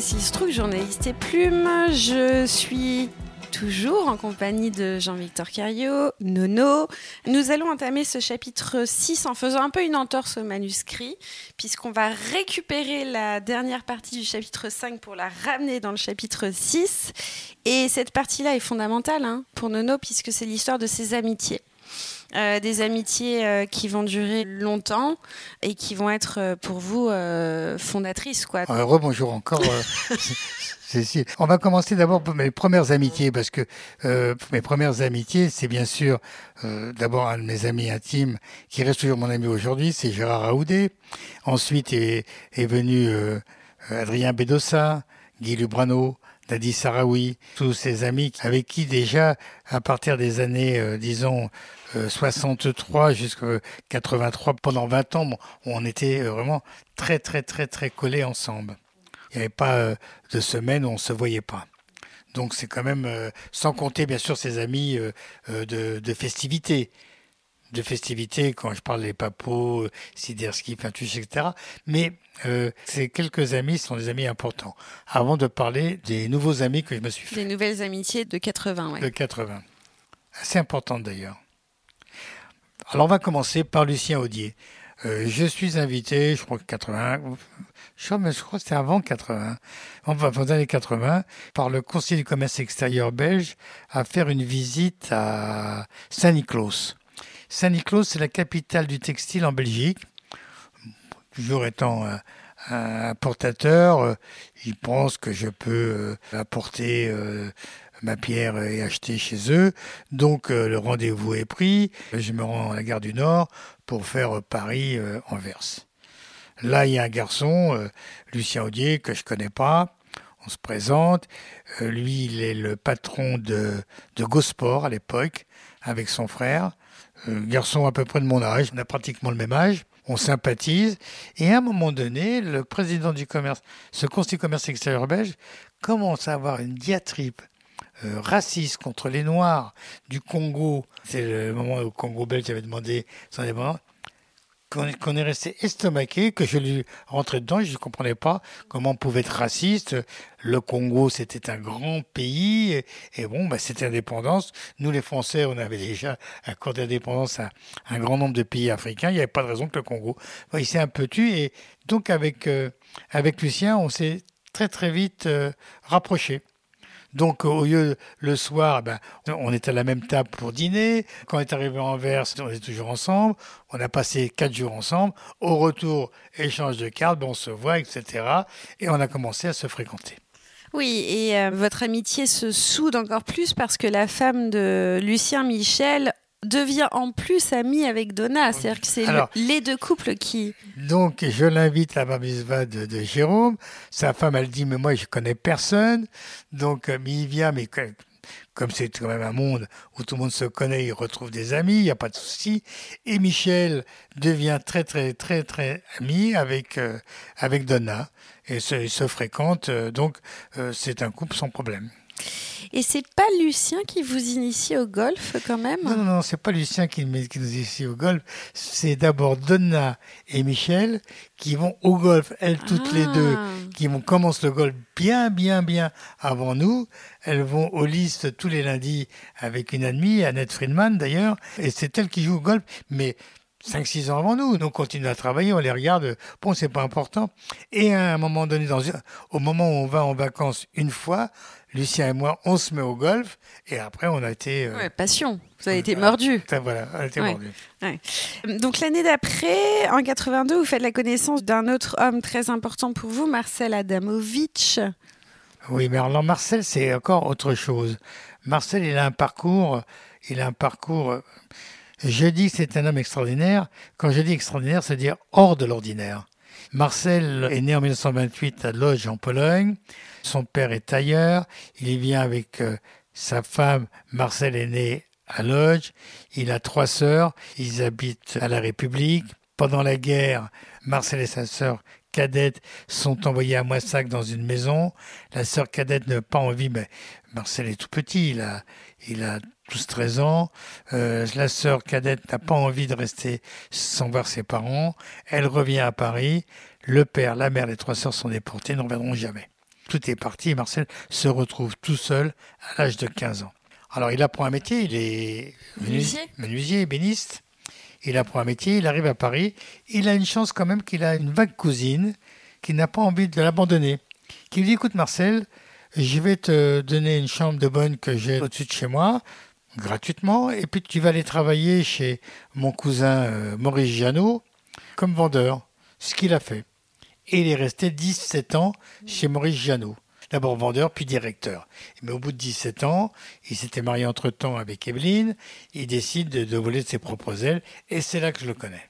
Cécile Strouk, journaliste et plume. Je suis toujours en compagnie de Jean-Victor Cario, Nono. Nous allons entamer ce chapitre 6 en faisant un peu une entorse au manuscrit, puisqu'on va récupérer la dernière partie du chapitre 5 pour la ramener dans le chapitre 6. Et cette partie-là est fondamentale hein, pour Nono, puisque c'est l'histoire de ses amitiés. Euh, des amitiés euh, qui vont durer longtemps et qui vont être euh, pour vous fondatrices. Quoi. Rebonjour encore. Cécile. On va commencer d'abord par mes premières amitiés, parce que mes premières amitiés, c'est bien sûr d'abord un de mes amis intimes, qui reste toujours mon ami aujourd'hui, c'est Gérard Raoudé. Ensuite est, est venu Adrien Bedossa, Guy Lubrano, Dadi Sarawi, tous ces amis avec qui déjà, à partir des années, disons, 63 jusqu'à 83, pendant 20 ans, on était euh, vraiment très très très très collés ensemble. Il n'y avait pas euh, de semaine où on se voyait pas. Donc c'est quand même, euh, sans compter bien sûr ses amis de, de festivités de festivités, quand je parle des papos, Siderski, Pintuche, etc. Mais ces quelques amis sont des amis importants. Avant de parler des nouveaux amis que je me suis fait. Des nouvelles amitiés de 80, ouais. De 80. Assez importantes d'ailleurs. Alors on va commencer par Lucien Audier. Euh, je suis invité, je crois que 80, je crois, je crois que c'était avant 80, enfin dans les années 80, par le Conseil du commerce extérieur belge à faire une visite à Saint-Nicolas. Saint-Nicolas, c'est la capitale du textile en Belgique. Toujours étant un, un portateur, euh, il pense que je peux euh, apporter ma pierre est achetée chez eux. Donc euh, le rendez-vous est pris. Je me rends à la gare du Nord pour faire Paris-Anvers. Euh, Là, il y a un garçon, euh, Lucien Audier, que je connais pas. On se présente. lui, il est le patron de, de Gosport à l'époque, avec son frère. garçon à peu près de mon âge. On a pratiquement le même âge on sympathise. Et à un moment donné, le président du commerce, ce conseil commerce extérieur belge, commence à avoir une diatribe euh, raciste contre les Noirs du Congo, c'est le moment où le Congo belge avait demandé son indépendance, qu'on est resté estomaqué, que je lui rentrais dedans, je ne comprenais pas comment on pouvait être raciste. Le Congo, c'était un grand pays, et, bon, bah, c'était indépendance. Nous, les Français, on avait déjà accordé l'indépendance à un grand nombre de pays africains. Il n'y avait pas de raison que le Congo. il s'est un peu tué, et donc avec, euh, avec Lucien, on s'est très très vite euh, rapproché. Donc au lieu le soir, ben, on est à la même table pour dîner. Quand on est arrivé en Anvers, on est toujours ensemble. On a passé quatre jours ensemble. Au retour, échange de cartes, ben, on se voit, etc. Et on a commencé à se fréquenter. Oui, et euh, votre amitié se soude encore plus parce que la femme de Lucien Michel devient en plus ami avec Donna. C'est-à-dire que c'est les deux couples qui. Donc, je l'invite à la bar de, de, Jérôme. Sa femme, elle dit, mais moi, je connais personne. Donc, euh, il vient, mais comme c'est quand même un monde où tout le monde se connaît, il retrouve des amis, il n'y a pas de souci. Et Michel devient très, très, très, très ami avec, euh, avec Donna. Et se, ils se fréquentent. Euh, donc, c'est un couple sans problème. Et c'est pas Lucien qui vous initie au golf quand même? Non, non, non, c'est pas Lucien qui, qui, nous initie au golf. C'est d'abord Donna et Michel qui vont au golf, elles toutes les deux, ah. qui vont commencer le golf bien, bien, bien avant nous. Elles vont au liste tous les lundis avec une amie, Annette Friedman d'ailleurs, et c'est elle qui joue au golf. Mais 5-6 ans avant nous. Nous, on continue à travailler, on les regarde. Bon, c'est pas important. Et à un moment donné, dans, au moment où on va en vacances une fois, Lucien et moi, on se met au golf et après on a été. Euh, passion. Vous avez été mordu. Voilà, on a été mordu. Donc l'année d'après, en 82, vous faites la connaissance d'un autre homme très important pour vous, Marcel Adamovitch. Oui, mais alors Marcel, c'est encore autre chose. Marcel, il a un parcours, il a un parcours. Je dis que c'est un homme extraordinaire. Quand je dis extraordinaire, c'est dire hors de l'ordinaire. Marcel est né en 1928 à Lodz en Pologne. Son père est tailleur. Il vient avec euh, sa femme. Marcel est né à Lodz. Il a trois sœurs. Ils habitent à la République. Pendant la guerre, Marcel et sa sœur cadette sont envoyés à Moissac dans une maison. La sœur cadette n'a pas envie, mais Marcel est tout petit, il a, il a 12-13 ans. Euh, la sœur cadette n'a pas envie de rester sans voir ses parents. Elle revient à Paris. Le père, la mère, les trois sœurs sont déportés, ne reviendront jamais. tout est parti et Marcel se retrouve tout seul à l'âge de 15 ans. Alors il apprend un métier, il est Menuisier. menuisier, ébéniste. Il apprend un métier, il arrive à Paris. Il a une chance quand même qu'il a une vague cousine qui n'a pas envie de l'abandonner. Qui lui dit écoute Marcel, je vais te donner une chambre de bonne que j'ai au-dessus de chez moi, gratuitement, et puis tu vas aller travailler chez mon cousin euh, Maurice Jeannot comme vendeur. Ce qu'il a fait. Et il est resté 17 ans chez Maurice Jeannot. D'abord vendeur, puis directeur. Mais au bout de 17 ans, il s'était marié entre-temps avec Evelyne. Il décide de, de voler de ses propres ailes. Et c'est là que je le connais.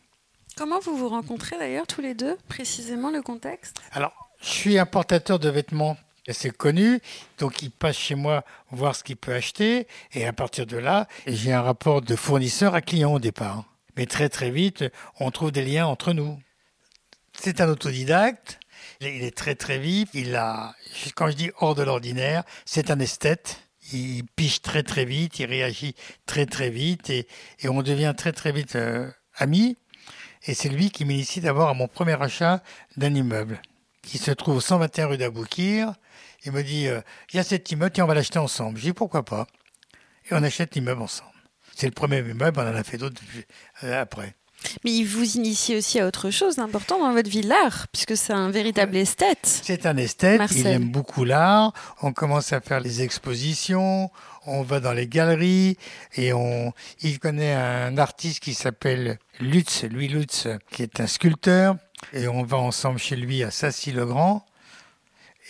Comment vous vous rencontrez d'ailleurs tous les deux, précisément le contexte? Alors, je suis importateur de vêtements assez connu, donc il passe chez moi voir ce qu'il peut acheter, et à partir de là, j'ai un rapport de fournisseur à client au départ. Mais très très vite, on trouve des liens entre nous. C'est un autodidacte, il est très très vif, il a, quand je dis hors de l'ordinaire, c'est un esthète. Il piche très très vite, il réagit très très vite, et, et on devient très très vite euh, amis. Et c'est lui qui m'initie d'abord à mon premier achat d'un immeuble qui se trouve au 121 rue d'Aboukir. Il me dit, euh, il y a cet immeuble, tiens, on va l'acheter ensemble. Je dis, pourquoi pas? Et on achète l'immeuble ensemble. C'est le premier immeuble, on en a fait d'autres euh, après. Mais il vous initie aussi à autre chose d'important dans votre vie, l'art, puisque c'est un véritable esthète. C'est un esthète, Marcel. il aime beaucoup l'art. On commence à faire les expositions, on va dans les galeries et on, il connaît un artiste qui s'appelle Lutz, Louis Lutz, qui est un sculpteur. Et on va ensemble chez lui à Sassy-le-Grand.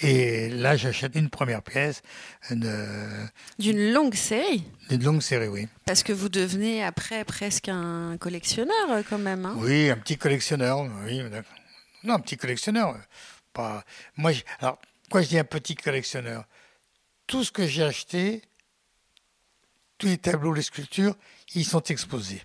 Et là, j'achète une première pièce une, D'une longue série. d'une longue série, oui. Parce que vous devenez après presque un collectionneur euh, quand même. hein. Oui, un petit collectionneur. Oui, non, un petit collectionneur. euh, Pas. Moi, alors, pourquoi je dis un petit collectionneur? Tout ce que j'ai acheté, tous les tableaux, les sculptures, ils sont exposés.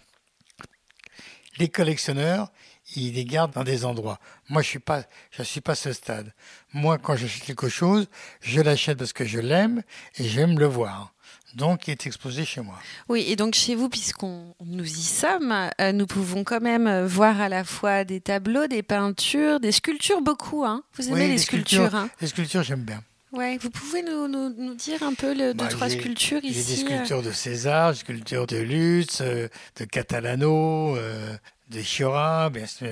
Les collectionneurs, ils les gardent dans des endroits. Moi, je suis pas, je suis pas à ce stade. Moi, quand j'achète quelque chose, je l'achète parce que je l'aime et j'aime le voir. Donc, il est exposé chez moi. Oui, et donc chez vous, puisqu'on nous y sommes, euh, nous pouvons quand même voir à la fois des tableaux, des peintures, des sculptures beaucoup. Hein. Vous aimez Oui, les les sculptures, sculptures. hein Les sculptures, j'aime bien. Ouais, vous pouvez nous, nous, nous dire un peu le, deux, Bah, trois j'ai- sculptures J'ai des ici euh, sculptures de César, des sculptures de Lutz, euh, de Catalano, euh, de Chiora,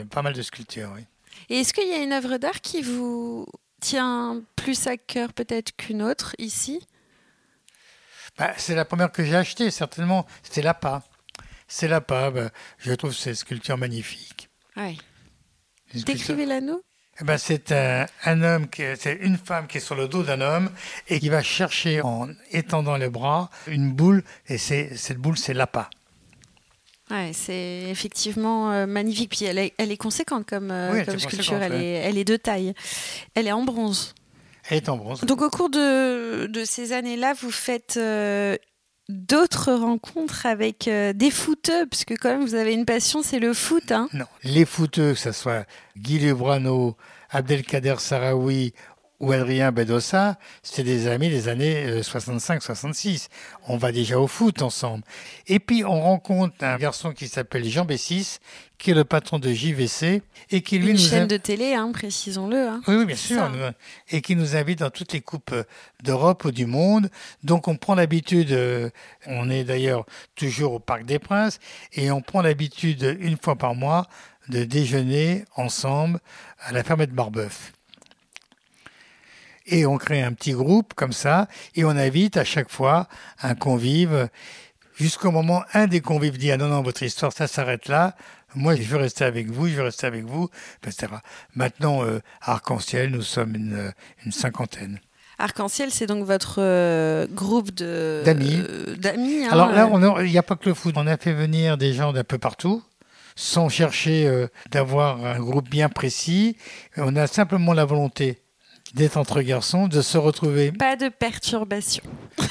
pas mal de sculptures, oui. Et est-ce qu'il y a une œuvre d'art qui vous tient plus à cœur peut-être qu'une autre ici? Bah, c'est la première que j'ai achetée, certainement. C'est l'APA. C'est l'APA. bah, je trouve ces sculptures magnifiques. Sculpture- Décrivez-la nous. Eh ben, c'est un, un homme, c'est une femme qui est sur le dos d'un homme et qui va chercher en étendant les bras une boule. Et cette boule, c'est l'APA. Ouais, c'est effectivement euh, magnifique. Puis elle est, elle est conséquente comme, euh, Oui, comme sculpture. conséquente, Elle, ouais. est, elle est de taille. Elle est en bronze. Elle est en bronze. Donc au cours de, de ces années-là, vous faites euh, d'autres rencontres avec des footeux, parce que quand même vous avez une passion, c'est le foot. Hein. Non. Les footeux, que ce soit Guy Lubrano, Abdelkader Sarawi ou Adrien Bedossa, c'est des amis des années euh, 65-66. On va déjà au foot ensemble. Et puis on rencontre un garçon qui s'appelle Jean Bessis, qui est le patron de JVC, et qui lui Une nous chaîne a- de télé, hein, précisons-le. hein. Oui, oui, bien sûr. ça. et qui nous invite dans toutes les coupes euh, d'Europe ou du monde. Donc on prend l'habitude, euh, on est d'ailleurs toujours au Parc des Princes, et on prend l'habitude une fois par mois de déjeuner ensemble à la ferme de Barbeuf. Et on crée un petit groupe comme ça, et on invite à chaque fois un convive, jusqu'au moment, un des convives dit, ah non, non, votre histoire, ça s'arrête là, moi je veux rester avec vous, je veux rester avec vous, etc. Maintenant, euh, Arc-en-Ciel, nous sommes une, une cinquantaine. Arc-en-ciel, c'est donc votre euh, groupe de D'amis. euh, d'amis, hein, Alors là, euh, il n'y a pas que le foot, on a fait venir des gens d'un peu partout, sans chercher euh, d'avoir un groupe bien précis. On a simplement la volonté d'être entre garçons, de se retrouver. pas de perturbation.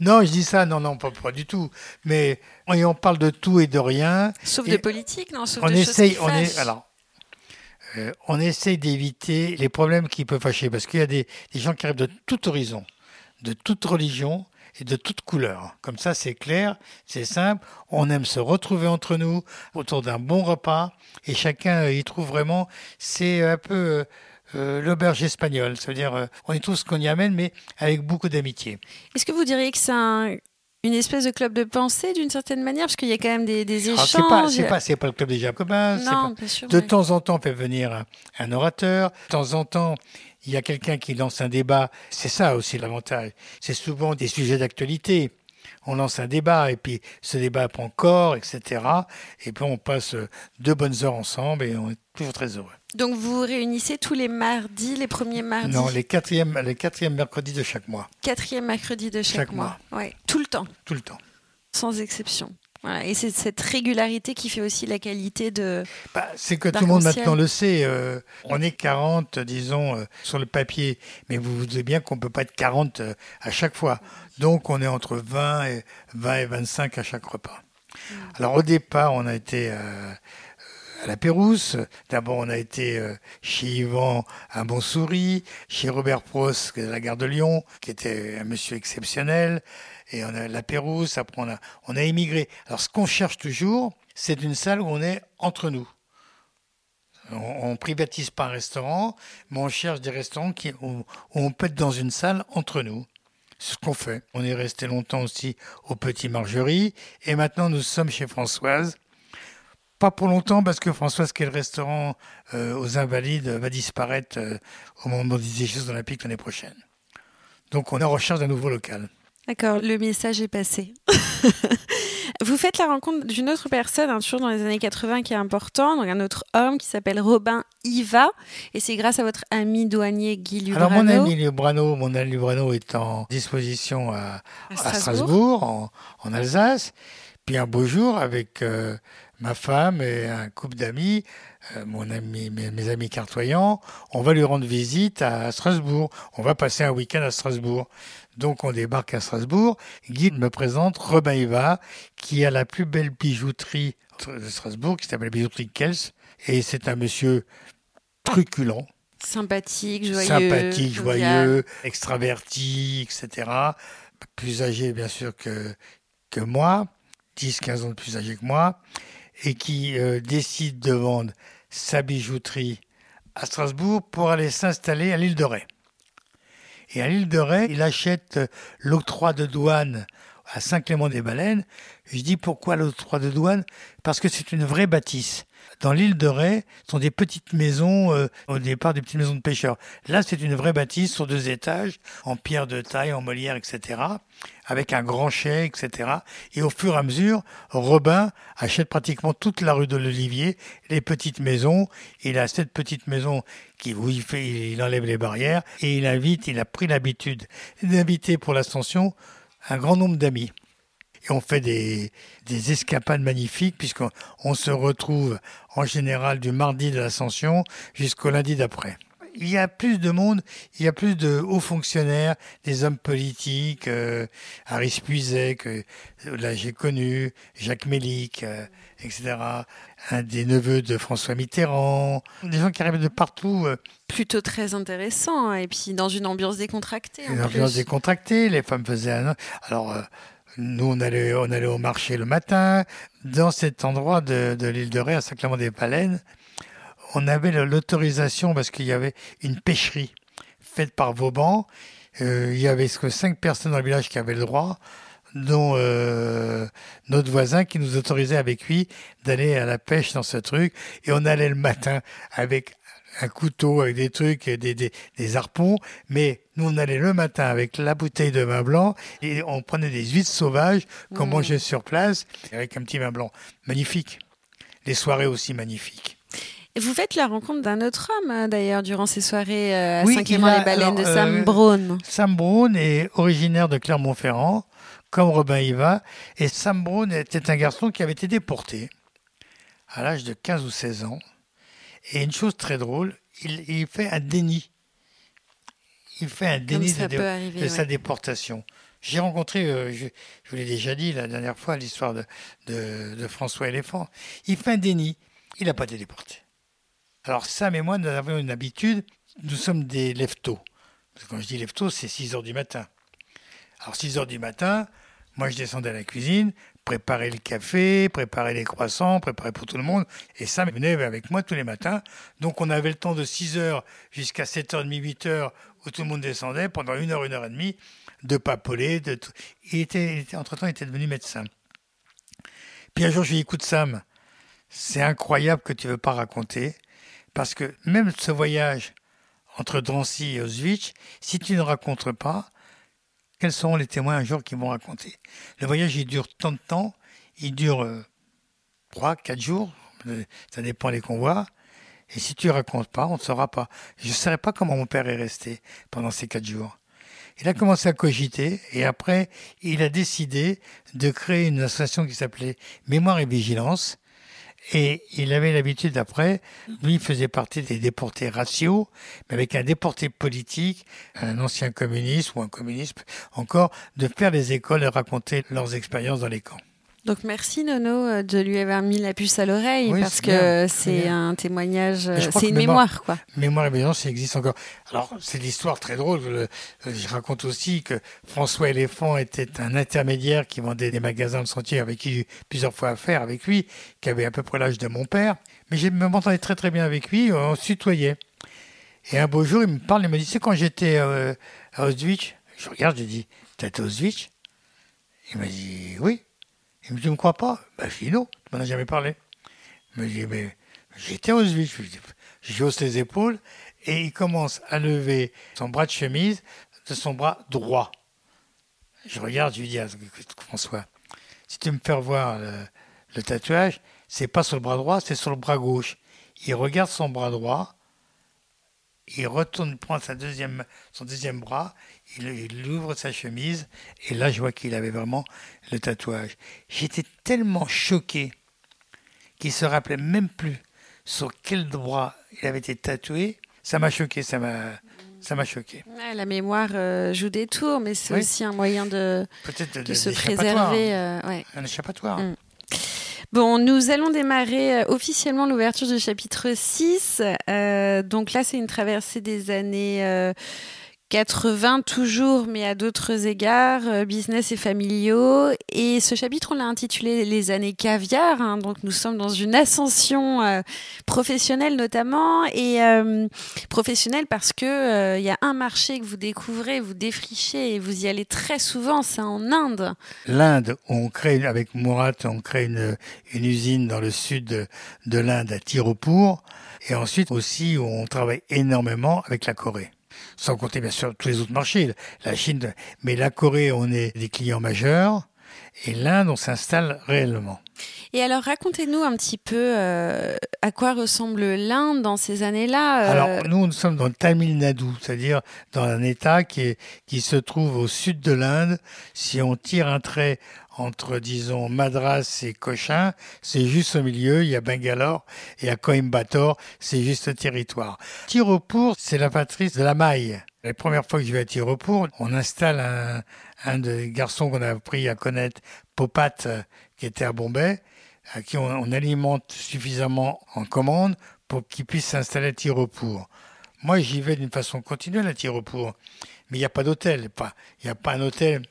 Non, je dis ça, non, non, pas, pas du tout. Mais et on parle de tout et de rien. Sauf de politique, non Sauf on de choses essaye, qui on est, alors, euh, on essaye d'éviter les problèmes qui peuvent fâcher, parce qu'il y a des, des gens qui arrivent de tout horizon, de toute religion et de toute couleur. Comme ça, c'est clair, c'est simple. On aime se retrouver entre nous autour d'un bon repas, et chacun y trouve vraiment. C'est un peu euh, l'auberge espagnole. Ça veut dire, euh, on est tous qu'on y amène, mais avec beaucoup d'amitié. Est-ce que vous diriez que c'est une espèce de club de pensée d'une certaine manière? Parce qu'il y a quand même des, des échanges. C'est pas, c'est pas, c'est pas le club des Jacobins. Non, bien sûr, de temps en temps, on fait venir un, un orateur. De temps en temps, il y a quelqu'un qui lance un débat. C'est ça aussi l'avantage. C'est souvent des sujets d'actualité on lance un débat et puis ce débat prend corps, etc. Et puis on passe deux bonnes heures ensemble et on est toujours très heureux. Donc vous vous réunissez tous les mardis, les premiers mardis? Non, les quatrièmes, les quatrièmes mercredis de chaque mois. Quatrième mercredi de chaque, mois. Ouais, tout le temps. Tout le temps. Sans exception. Voilà. Et c'est cette régularité qui fait aussi la qualité de. Bah, c'est que tout le monde maintenant le sait. Euh, on est 40, disons, euh, sur le papier. Mais vous vous doutez bien qu'on ne peut pas être 40 euh, à chaque fois. Donc on est entre 20 et, 20 et 25 à chaque repas. Mm. Alors au départ, on a été à la Pérouse. D'abord, on a été chez Yvan à Montsouris, chez Robert Prost à la gare de Lyon, qui était un monsieur exceptionnel et on a la Pérouse, après on a, on a émigré. Alors ce qu'on cherche toujours, c'est une salle où on est entre nous. On, ne privatise pas un restaurant, mais on cherche des restaurants où, on peut être dans une salle entre nous. C'est ce qu'on fait. On est resté longtemps aussi au Petit Margerie, et maintenant nous sommes chez Françoise. Pas pour longtemps, parce que Françoise, qui est le restaurant euh, aux Invalides, va disparaître euh, au moment des Jeux Olympiques l'année prochaine. Donc on est en recherche d'un nouveau local. D'accord, le message est passé. Vous faites la rencontre d'une autre personne, hein, toujours dans les années 80, qui est important, donc un autre homme qui s'appelle Robin Iva, et c'est grâce à votre ami douanier Guy Lubrano. Alors mon ami Lubrano, mon ami Lubrano est en disposition à, Strasbourg, en, Alsace, puis un beau jour avec euh, ma femme et un couple d'amis, euh, mon ami, mes, amis cartoyants, on va lui rendre visite à Strasbourg. On va passer un week-end à Strasbourg. Donc on débarque à Strasbourg. Guy me présente Robin Iva, qui a la plus belle bijouterie de Strasbourg, qui s'appelle la bijouterie Kels. Et c'est un monsieur truculent. Sympathique, joyeux. Sympathique, joyeux, extraverti, etc. Plus âgé, bien sûr, que, que moi. 10-15 ans de plus âgé que moi. Et qui euh, décide de vendre sa bijouterie à Strasbourg pour aller s'installer à l'île de Ré. Et à l'île de Ré, il achète l'octroi de douane à Saint-Clément-des-Baleines. Je dis pourquoi l'octroi de douane? Parce que c'est une vraie bâtisse. Dans l'île de Ré, sont des petites maisons, euh, au départ des petites maisons de pêcheurs. Là, c'est une vraie bâtisse sur deux étages, en pierre de taille, en molière, etc., avec un grand chai, etc. Et au fur et à mesure, Robin achète pratiquement toute la rue de l'Olivier, les petites maisons. Il a cette petite maison qui, où il, il enlève les barrières et il invite, il a pris l'habitude d'inviter pour l'ascension un grand nombre d'amis. Et on fait des, des escapades magnifiques puisqu'on se retrouve en général du mardi de l'ascension jusqu'au lundi d'après il y a plus de monde, il y a plus de hauts fonctionnaires, des hommes politiques, euh, Harris Puiset, que là j'ai connu, Jacques Mélic, euh, etc. Un des neveux de François Mitterrand, des gens qui arrivent de partout. Euh. Plutôt très intéressant, hein, et puis dans une ambiance décontractée. Une ambiance décontractée, les femmes faisaient un... Alors, nous, on allait, on allait au marché le matin, dans cet endroit de, de l'île de Ré, à Saint-Clément-des-Paleines on avait l'autorisation parce qu'il y avait une pêcherie faite par Vauban. Euh, il y avait que cinq personnes dans le village qui avaient le droit, dont euh, notre voisin qui nous autorisait avec lui d'aller à la pêche dans ce truc. Et on allait le matin avec un couteau, avec des trucs, des, des, harpons. Mais nous, on allait le matin avec la bouteille de vin blanc et on prenait des huîtres sauvages qu'on mmh. mangeait sur place avec un petit vin blanc. Magnifique. Les soirées aussi magnifiques. Vous faites la rencontre d'un autre homme, hein, d'ailleurs, durant ces soirées euh, à Saint-Clément-les-Baleines de Sam euh, Brown. Sam Brown est originaire de Clermont-Ferrand, comme Robin Iva. Et Sam Brown était un garçon qui avait été déporté à l'âge de 15 ou 16 ans. Et une chose très drôle, il, fait un déni. Il fait un déni de, sa déportation. J'ai rencontré, euh, je, vous l'ai déjà dit la dernière fois, l'histoire de, de, de François Éléphant. Il fait un déni. Il n'a pas été déporté. Alors Sam et moi, nous avons une habitude, nous sommes des leftos. Quand je dis leftos, c'est 6 heures du matin. Alors 6 heures du matin, moi je descendais à la cuisine, préparer le café, préparer les croissants, préparer pour tout le monde. Et Sam venait avec moi tous les matins. Donc on avait le temps de 6 heures jusqu'à 7h30, 8h où tout le monde descendait pendant une heure, une heure et demie de papoler. De il était, entre-temps, il était devenu médecin. Puis un jour, je lui ai dit, écoute Sam, c'est incroyable que tu ne veux pas raconter, parce que même ce voyage entre Drancy et Auschwitz, si tu ne racontes pas, quels seront les témoins un jour qui vont raconter Le voyage, il dure tant de temps, il dure euh, trois, 4 jours, ça dépend des convois. Et si tu racontes pas, on ne saura pas. Je ne saurais pas comment mon père est resté pendant ces quatre jours. Il a commencé à cogiter et après, il a décidé de créer une association qui s'appelait Mémoire et Vigilance. Et il avait l'habitude après, lui faisait partie des déportés raciaux, mais avec un déporté politique, un ancien communiste ou un communiste encore, de faire des écoles et raconter leurs expériences dans les camps. Donc merci Nono euh, de lui avoir mis la puce à l'oreille parce que c'est un témoignage, euh, c'est une mémoire, quoi. Mémoire et bien ça existe encore. Alors c'est l'histoire très drôle. Je raconte aussi que François Éléphant était un intermédiaire qui vendait des magasins de sentier avec qui j'ai eu plusieurs fois affaire avec lui, qui avait à peu près l'âge de mon père. Mais je m'entendais très très bien avec lui, on se tutoyait. Et un beau jour, il me parle, il me dit, c'est quand j'étais euh, à Auschwitz. Je regarde, je dis, t'étais à Auschwitz? Il m'a dit, oui. Il me dit, tu me crois pas? Ben, je dis non, tu m'en as jamais parlé. Il me dit, mais j'étais Auschwitz. Je hausse les épaules et il commence à lever son bras de chemise de son bras droit. Je regarde, je lui dis à François, si tu me fais voir le, tatouage, c'est pas sur le bras droit, c'est sur le bras gauche. Il regarde son bras droit, il retourne deuxième, son deuxième bras, il, ouvre sa chemise, et là je vois qu'il avait vraiment le tatouage. J'étais tellement choqué qu'il se rappelait même plus sur quel bras il avait été tatoué. Ça m'a choqué, ça m'a, ça m'a choqué. la mémoire euh, joue des tours, mais c'est aussi un moyen de, de, se préserver. Euh, un échappatoire. Mm. Bon, nous allons démarrer euh, officiellement l'ouverture du chapitre 6. Euh, donc là, c'est une traversée des années 80 toujours, mais à d'autres égards, euh, business et familiaux. Et ce chapitre, on l'a intitulé Les années caviar. Hein. donc nous sommes dans une ascension euh, professionnelle notamment, et euh, professionnelle parce que il y a un marché que vous découvrez, vous défrichez, et vous y allez très souvent, c'est en Inde. L'Inde, on crée avec Murat, on crée une, une usine dans le sud de, de l'Inde à Tirupur, et ensuite aussi on travaille énormément avec la Corée sans compter bien sûr tous les autres marchés, la Chine, mais la Corée, on est des clients majeurs, et l'Inde, on s'installe réellement. Et alors, racontez-nous un petit peu euh, à quoi ressemble l'Inde dans ces années-là. Euh. Alors, nous, nous sommes dans le Tamil Nadu, c'est-à-dire dans un État qui, est, qui se trouve au sud de l'Inde. Si on tire un trait entre, disons, Madras et Cochin, c'est juste au milieu, il y a Bangalore, et à Coimbatore, c'est juste le territoire. Tirupur, c'est la patrie de la maille. La première fois que je vais à Tirupur, on installe un, un des garçons qu'on a appris à connaître, Popat, qui était à Bombay, à qui on, alimente suffisamment en commande pour qu'il puisse s'installer à Tirupur. Moi, j'y vais d'une façon continuelle à Tirupur, mais il n'y a pas d'hôtel. Il n'y a pas un hôtel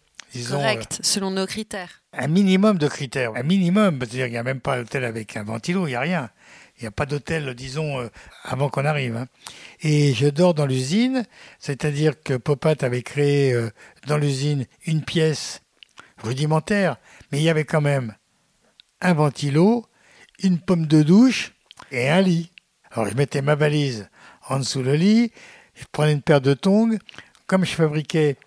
Correct, euh, selon nos critères. Un minimum de critères, un minimum, c'est-à-dire qu'il n'y a même pas d'hôtel avec un ventilo, il n'y a rien. Il n'y a pas d'hôtel, disons, euh, avant qu'on arrive. Hein. Et je dors dans l'usine, c'est-à-dire que Popat avait créé euh, dans l'usine une pièce rudimentaire, mais il y avait quand même un ventilo, une pomme de douche et un lit. Alors je mettais ma valise en dessous le lit, je prenais une paire de tongs. Comme je fabriquais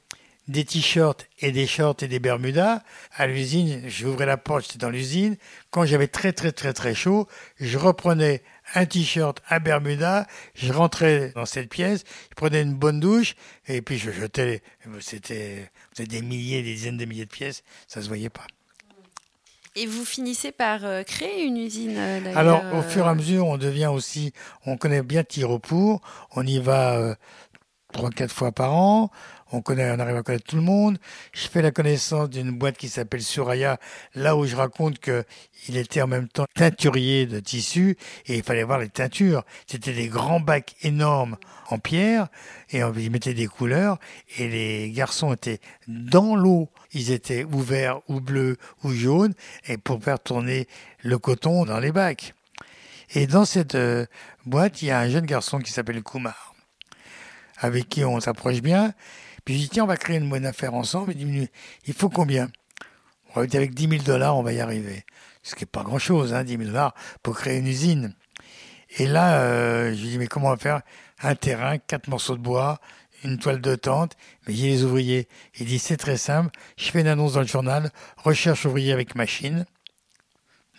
des t-shirts et des shorts et des bermudas. À l'usine, j'ouvrais la porte, j'étais dans l'usine. Quand j'avais très très très très chaud, je reprenais un t-shirt, un bermuda, je rentrais dans cette pièce, je prenais une bonne douche et puis je jetais. C'était des milliers, des dizaines de milliers de pièces, ça se voyait pas. Et vous finissez par euh, créer une usine euh, Alors, au fur et à mesure, on devient aussi, on connaît bien Tiropour, on y va euh, trois, quatre fois par an on connaît, on arrive à connaître tout le monde. Je fais la connaissance d'une boîte qui s'appelle Suraya, là où je raconte que il était en même temps teinturier de tissu et il fallait voir les teintures. C'était des grands bacs énormes en pierre et on y mettait des couleurs et les garçons étaient dans l'eau. Ils étaient ouverts ou bleus ou jaunes et pour faire tourner le coton dans les bacs. Et dans cette euh, boîte, il y a un jeune garçon qui s'appelle Kumar, avec qui on s'approche bien. Puis je dis, tiens, on va créer une bonne affaire ensemble. Il dit, il faut combien? On va avec 10 000 dollars, on va y arriver. Ce qui n'est pas grand-chose, hein, 10 000 dollars pour créer une usine. Et là, euh, je lui dis, mais comment on va faire? Un terrain, quatre morceaux de bois, une toile de tente, mais j'ai les ouvriers. Il dit, c'est très simple, je fais une annonce dans le journal, recherche ouvrier avec machine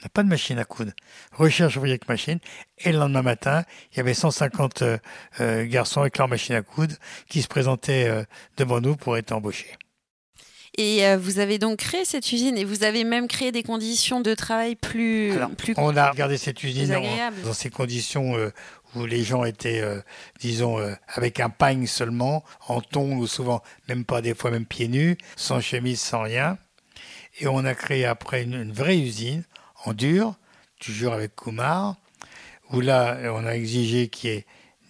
pas de machine à coudre. Recherche ouvrier avec machine. Et le lendemain matin, il y avait 150 euh, euh, garçons avec leur machine à coudre qui se présentaient euh, devant nous pour être embauchés. Et vous avez donc créé cette usine et vous avez même créé des conditions de travail plus, plus On a regardé cette usine dans ces conditions où les gens étaient, disons, avec un pagne seulement, en tongs ou souvent même pas, des fois même pieds nus, sans chemise, sans rien. Et on a créé après une vraie usine en dur, toujours avec Kumar, où là, on a exigé qu'il y ait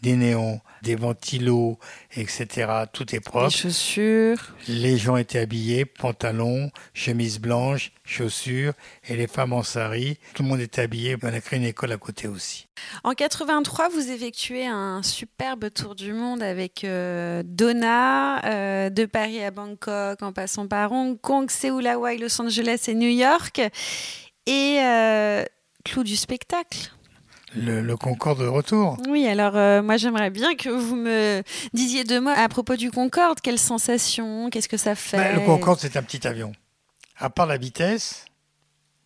des néons, des ventilos, etc. Tout est propre. Les chaussures. Les gens étaient habillés, pantalons, chemises blanches, chaussures, et les femmes en sari. Tout le monde était habillé. On a créé une école à côté aussi. En 83, vous effectuez un superbe tour du monde avec euh, Donna, euh, de Paris à Bangkok, en passant par Hong Kong, Séoul, Hawaï, Los Angeles et New York et euh, clou du spectacle. Le, Concorde de retour. Oui, alors euh, moi j'aimerais bien que vous me disiez deux mots à propos du Concorde. Quelle sensation Qu'est-ce que ça fait bah, Le Concorde, c'est un petit avion. À part la vitesse,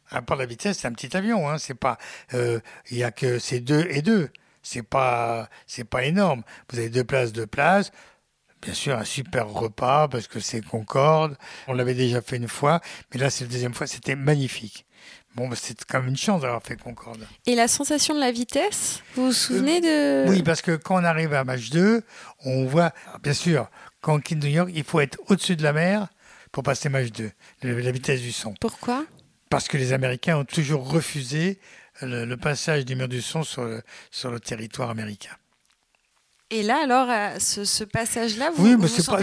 à part la vitesse, c'est un petit avion. Hein. C'est pas, euh, il y a que c'est deux et deux. C'est pas, c'est pas énorme. Vous avez deux places, deux places. Bien sûr, un super repas parce que c'est Concorde. On l'avait déjà fait une fois, mais là c'est la deuxième fois. C'était magnifique. Bon, bah, c'est quand même une chance d'avoir fait Concorde. Et la sensation de la vitesse, vous vous souvenez de... Oui, parce que quand on arrive à match 2, on voit, bien sûr, quand on quitte New York, il faut être au-dessus de la mer pour passer match 2, la vitesse du son. Pourquoi? Parce que les Américains ont toujours refusé le, passage du mur du son sur le, sur le territoire américain. Et là, alors, euh, ce, passage-là, vous, oui, mais c'est pas,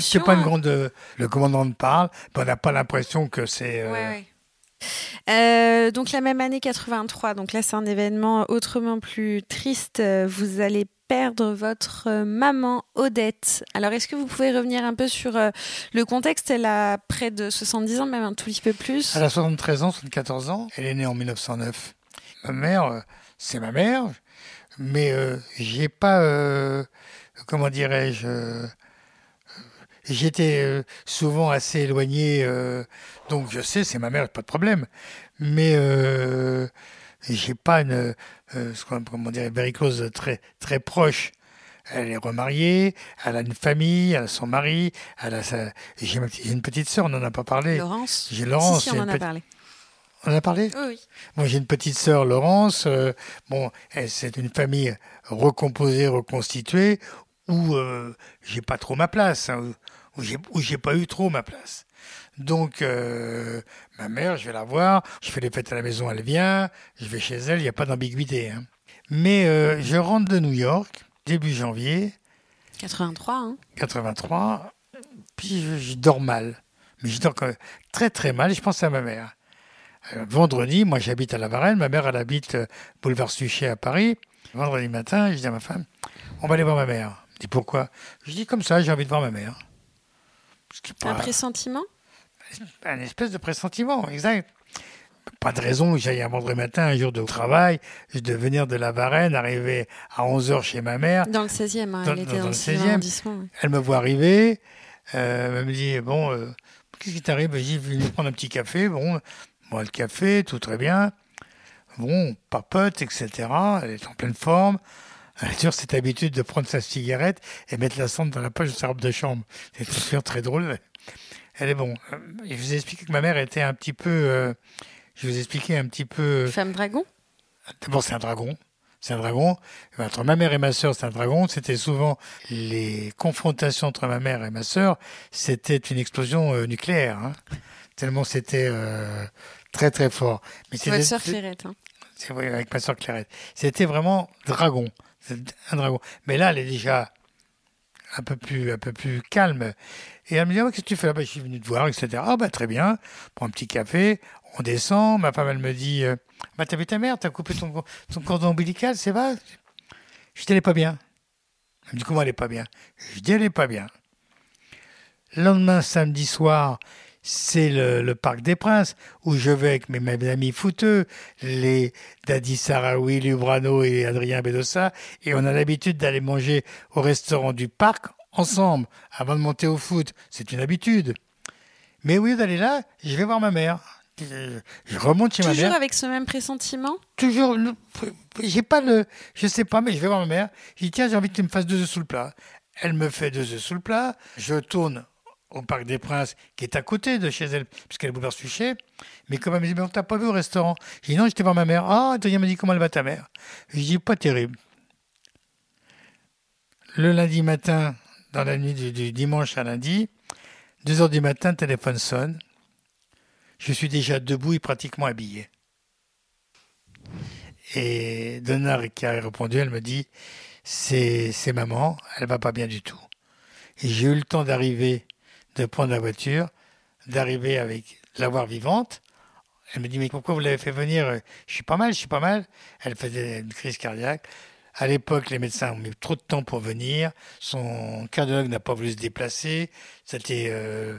c'est pas une grande. Le commandant parle, mais on n'a pas l'impression que c'est. Euh, euh, donc la même année 83, donc là c'est un événement autrement plus triste. Vous allez perdre votre maman Odette. Alors est-ce que vous pouvez revenir un peu sur euh, le contexte? Elle a près de 70 ans, même un tout petit peu plus. Elle a 73 ans, 74 ans. Elle est née en 1909. Ma mère, euh, c'est ma mère, mais j'ai pas, comment dirais-je, j'étais souvent assez éloigné donc je sais, c'est ma mère, pas de problème. Mais euh, j'ai pas une, euh, ce comment dire, une très très proche. Elle est remariée, elle a une famille, elle a son mari, elle a sa... j'ai une petite sœur, on n'en a pas parlé. Laurence? J'ai Laurence. Si, on en a parlé. On en a parlé? Oui. oui. Bon, j'ai une petite sœur, Laurence. Euh, bon, c'est une famille recomposée, reconstituée, où euh, j'ai pas trop ma place, hein, où j'ai pas eu trop ma place. Donc, euh, ma mère, je vais la voir, je fais les fêtes à la maison, elle vient, je vais chez elle, il n'y a pas d'ambiguïté. Hein. Mais euh, je rentre de New York, début janvier. 83, hein 83, puis je, dors mal. Mais je dors très très mal et je pense à ma mère. Euh, vendredi, moi j'habite à La Varenne, ma mère elle habite boulevard Suchet à Paris. Vendredi matin, je dis à ma femme, on va aller voir ma mère. Je dis pourquoi? Je dis comme ça, j'ai envie de voir ma mère. Un pressentiment? Un espèce de pressentiment, exact. Pas de raison j'aille un vendredi matin, un jour de travail, je de venir de la Varenne, arriver à 11h chez ma mère. Dans le 16e, hein, elle était dans, le 16e. Elle me voit arriver, euh, elle me dit Bon, euh, qu'est-ce qui t'arrive? J'ai venu prendre un petit café. Bon, moi, le café, tout très bien. Bon, papote, etc. Elle est en pleine forme. Elle a toujours cette habitude de prendre sa cigarette et mettre la cendre dans la poche de sa robe de chambre. C'est toujours très drôle. Elle est bon. Euh, je vous ai expliqué que ma mère était un petit peu. Euh, je vous ai expliqué un petit peu. Femme dragon? D'abord, c'est un dragon. c'est un dragon. Entre ma mère et ma sœur, c'est un dragon. C'était souvent les confrontations entre ma mère et ma sœur, c'était une explosion euh, nucléaire. Hein. Tellement c'était euh, très très fort. Mais c'est votre sœur Clairette. Hein. C'est vrai, avec ma sœur Clairette. C'était vraiment dragon, un dragon. Mais là, elle est déjà un peu plus, un peu plus calme. Et elle me dit, oh, qu'est-ce que tu fais là? Bah, Je suis venu te voir, etc. Ah, bah, très bien. Prends un petit café. On descend. Ma femme, me dit, euh, bah, t'as vu ta mère? T'as coupé ton, ton cordon ombilical, c'est vrai Je est pas bien. Elle me dit, comment elle est pas bien? Je dis, elle pas bien. Le lendemain, samedi soir, c'est le, Parc des Princes, où je vais avec mes, amis fouteux, les Daddy Sarawi, Lubrano et Adrien Bedossa, et on a l'habitude d'aller manger au restaurant du parc ensemble, avant de monter au foot. C'est une habitude. Mais oui, d'aller là, je vais voir ma mère. Je remonte chez ma mère. Toujours avec ce même pressentiment? Toujours. J'ai pas le. Je sais pas, mais je vais voir ma mère. Je dis tiens, j'ai envie que tu me fasses deux œufs sous le plat. Elle me fait deux œufs sous le plat. Je tourne au Parc des Princes, qui est à côté de chez elle, puisqu'elle est boulevard Suchet. Mais comme elle me dit, mais on t'a pas vu au restaurant. J'ai dit, non, j'étais voir ma mère. Ah, Adrien m'a dit, comment elle va ta mère? Je dis, pas terrible. Le lundi matin, dans la nuit du, dimanche à lundi, 2 heures du matin, téléphone sonne. Je suis déjà debout et pratiquement habillé. Et Donna qui a répondu, elle me dit, c'est maman, elle va pas bien du tout. Et j'ai eu le temps d'arriver de prendre la voiture, d'arriver avec la voir vivante. Elle me dit mais pourquoi vous l'avez fait venir? Je suis pas mal, je suis pas mal. Elle faisait une crise cardiaque. À l'époque, les médecins ont mis trop de temps pour venir. Son cardiologue n'a pas voulu se déplacer. C'était, euh,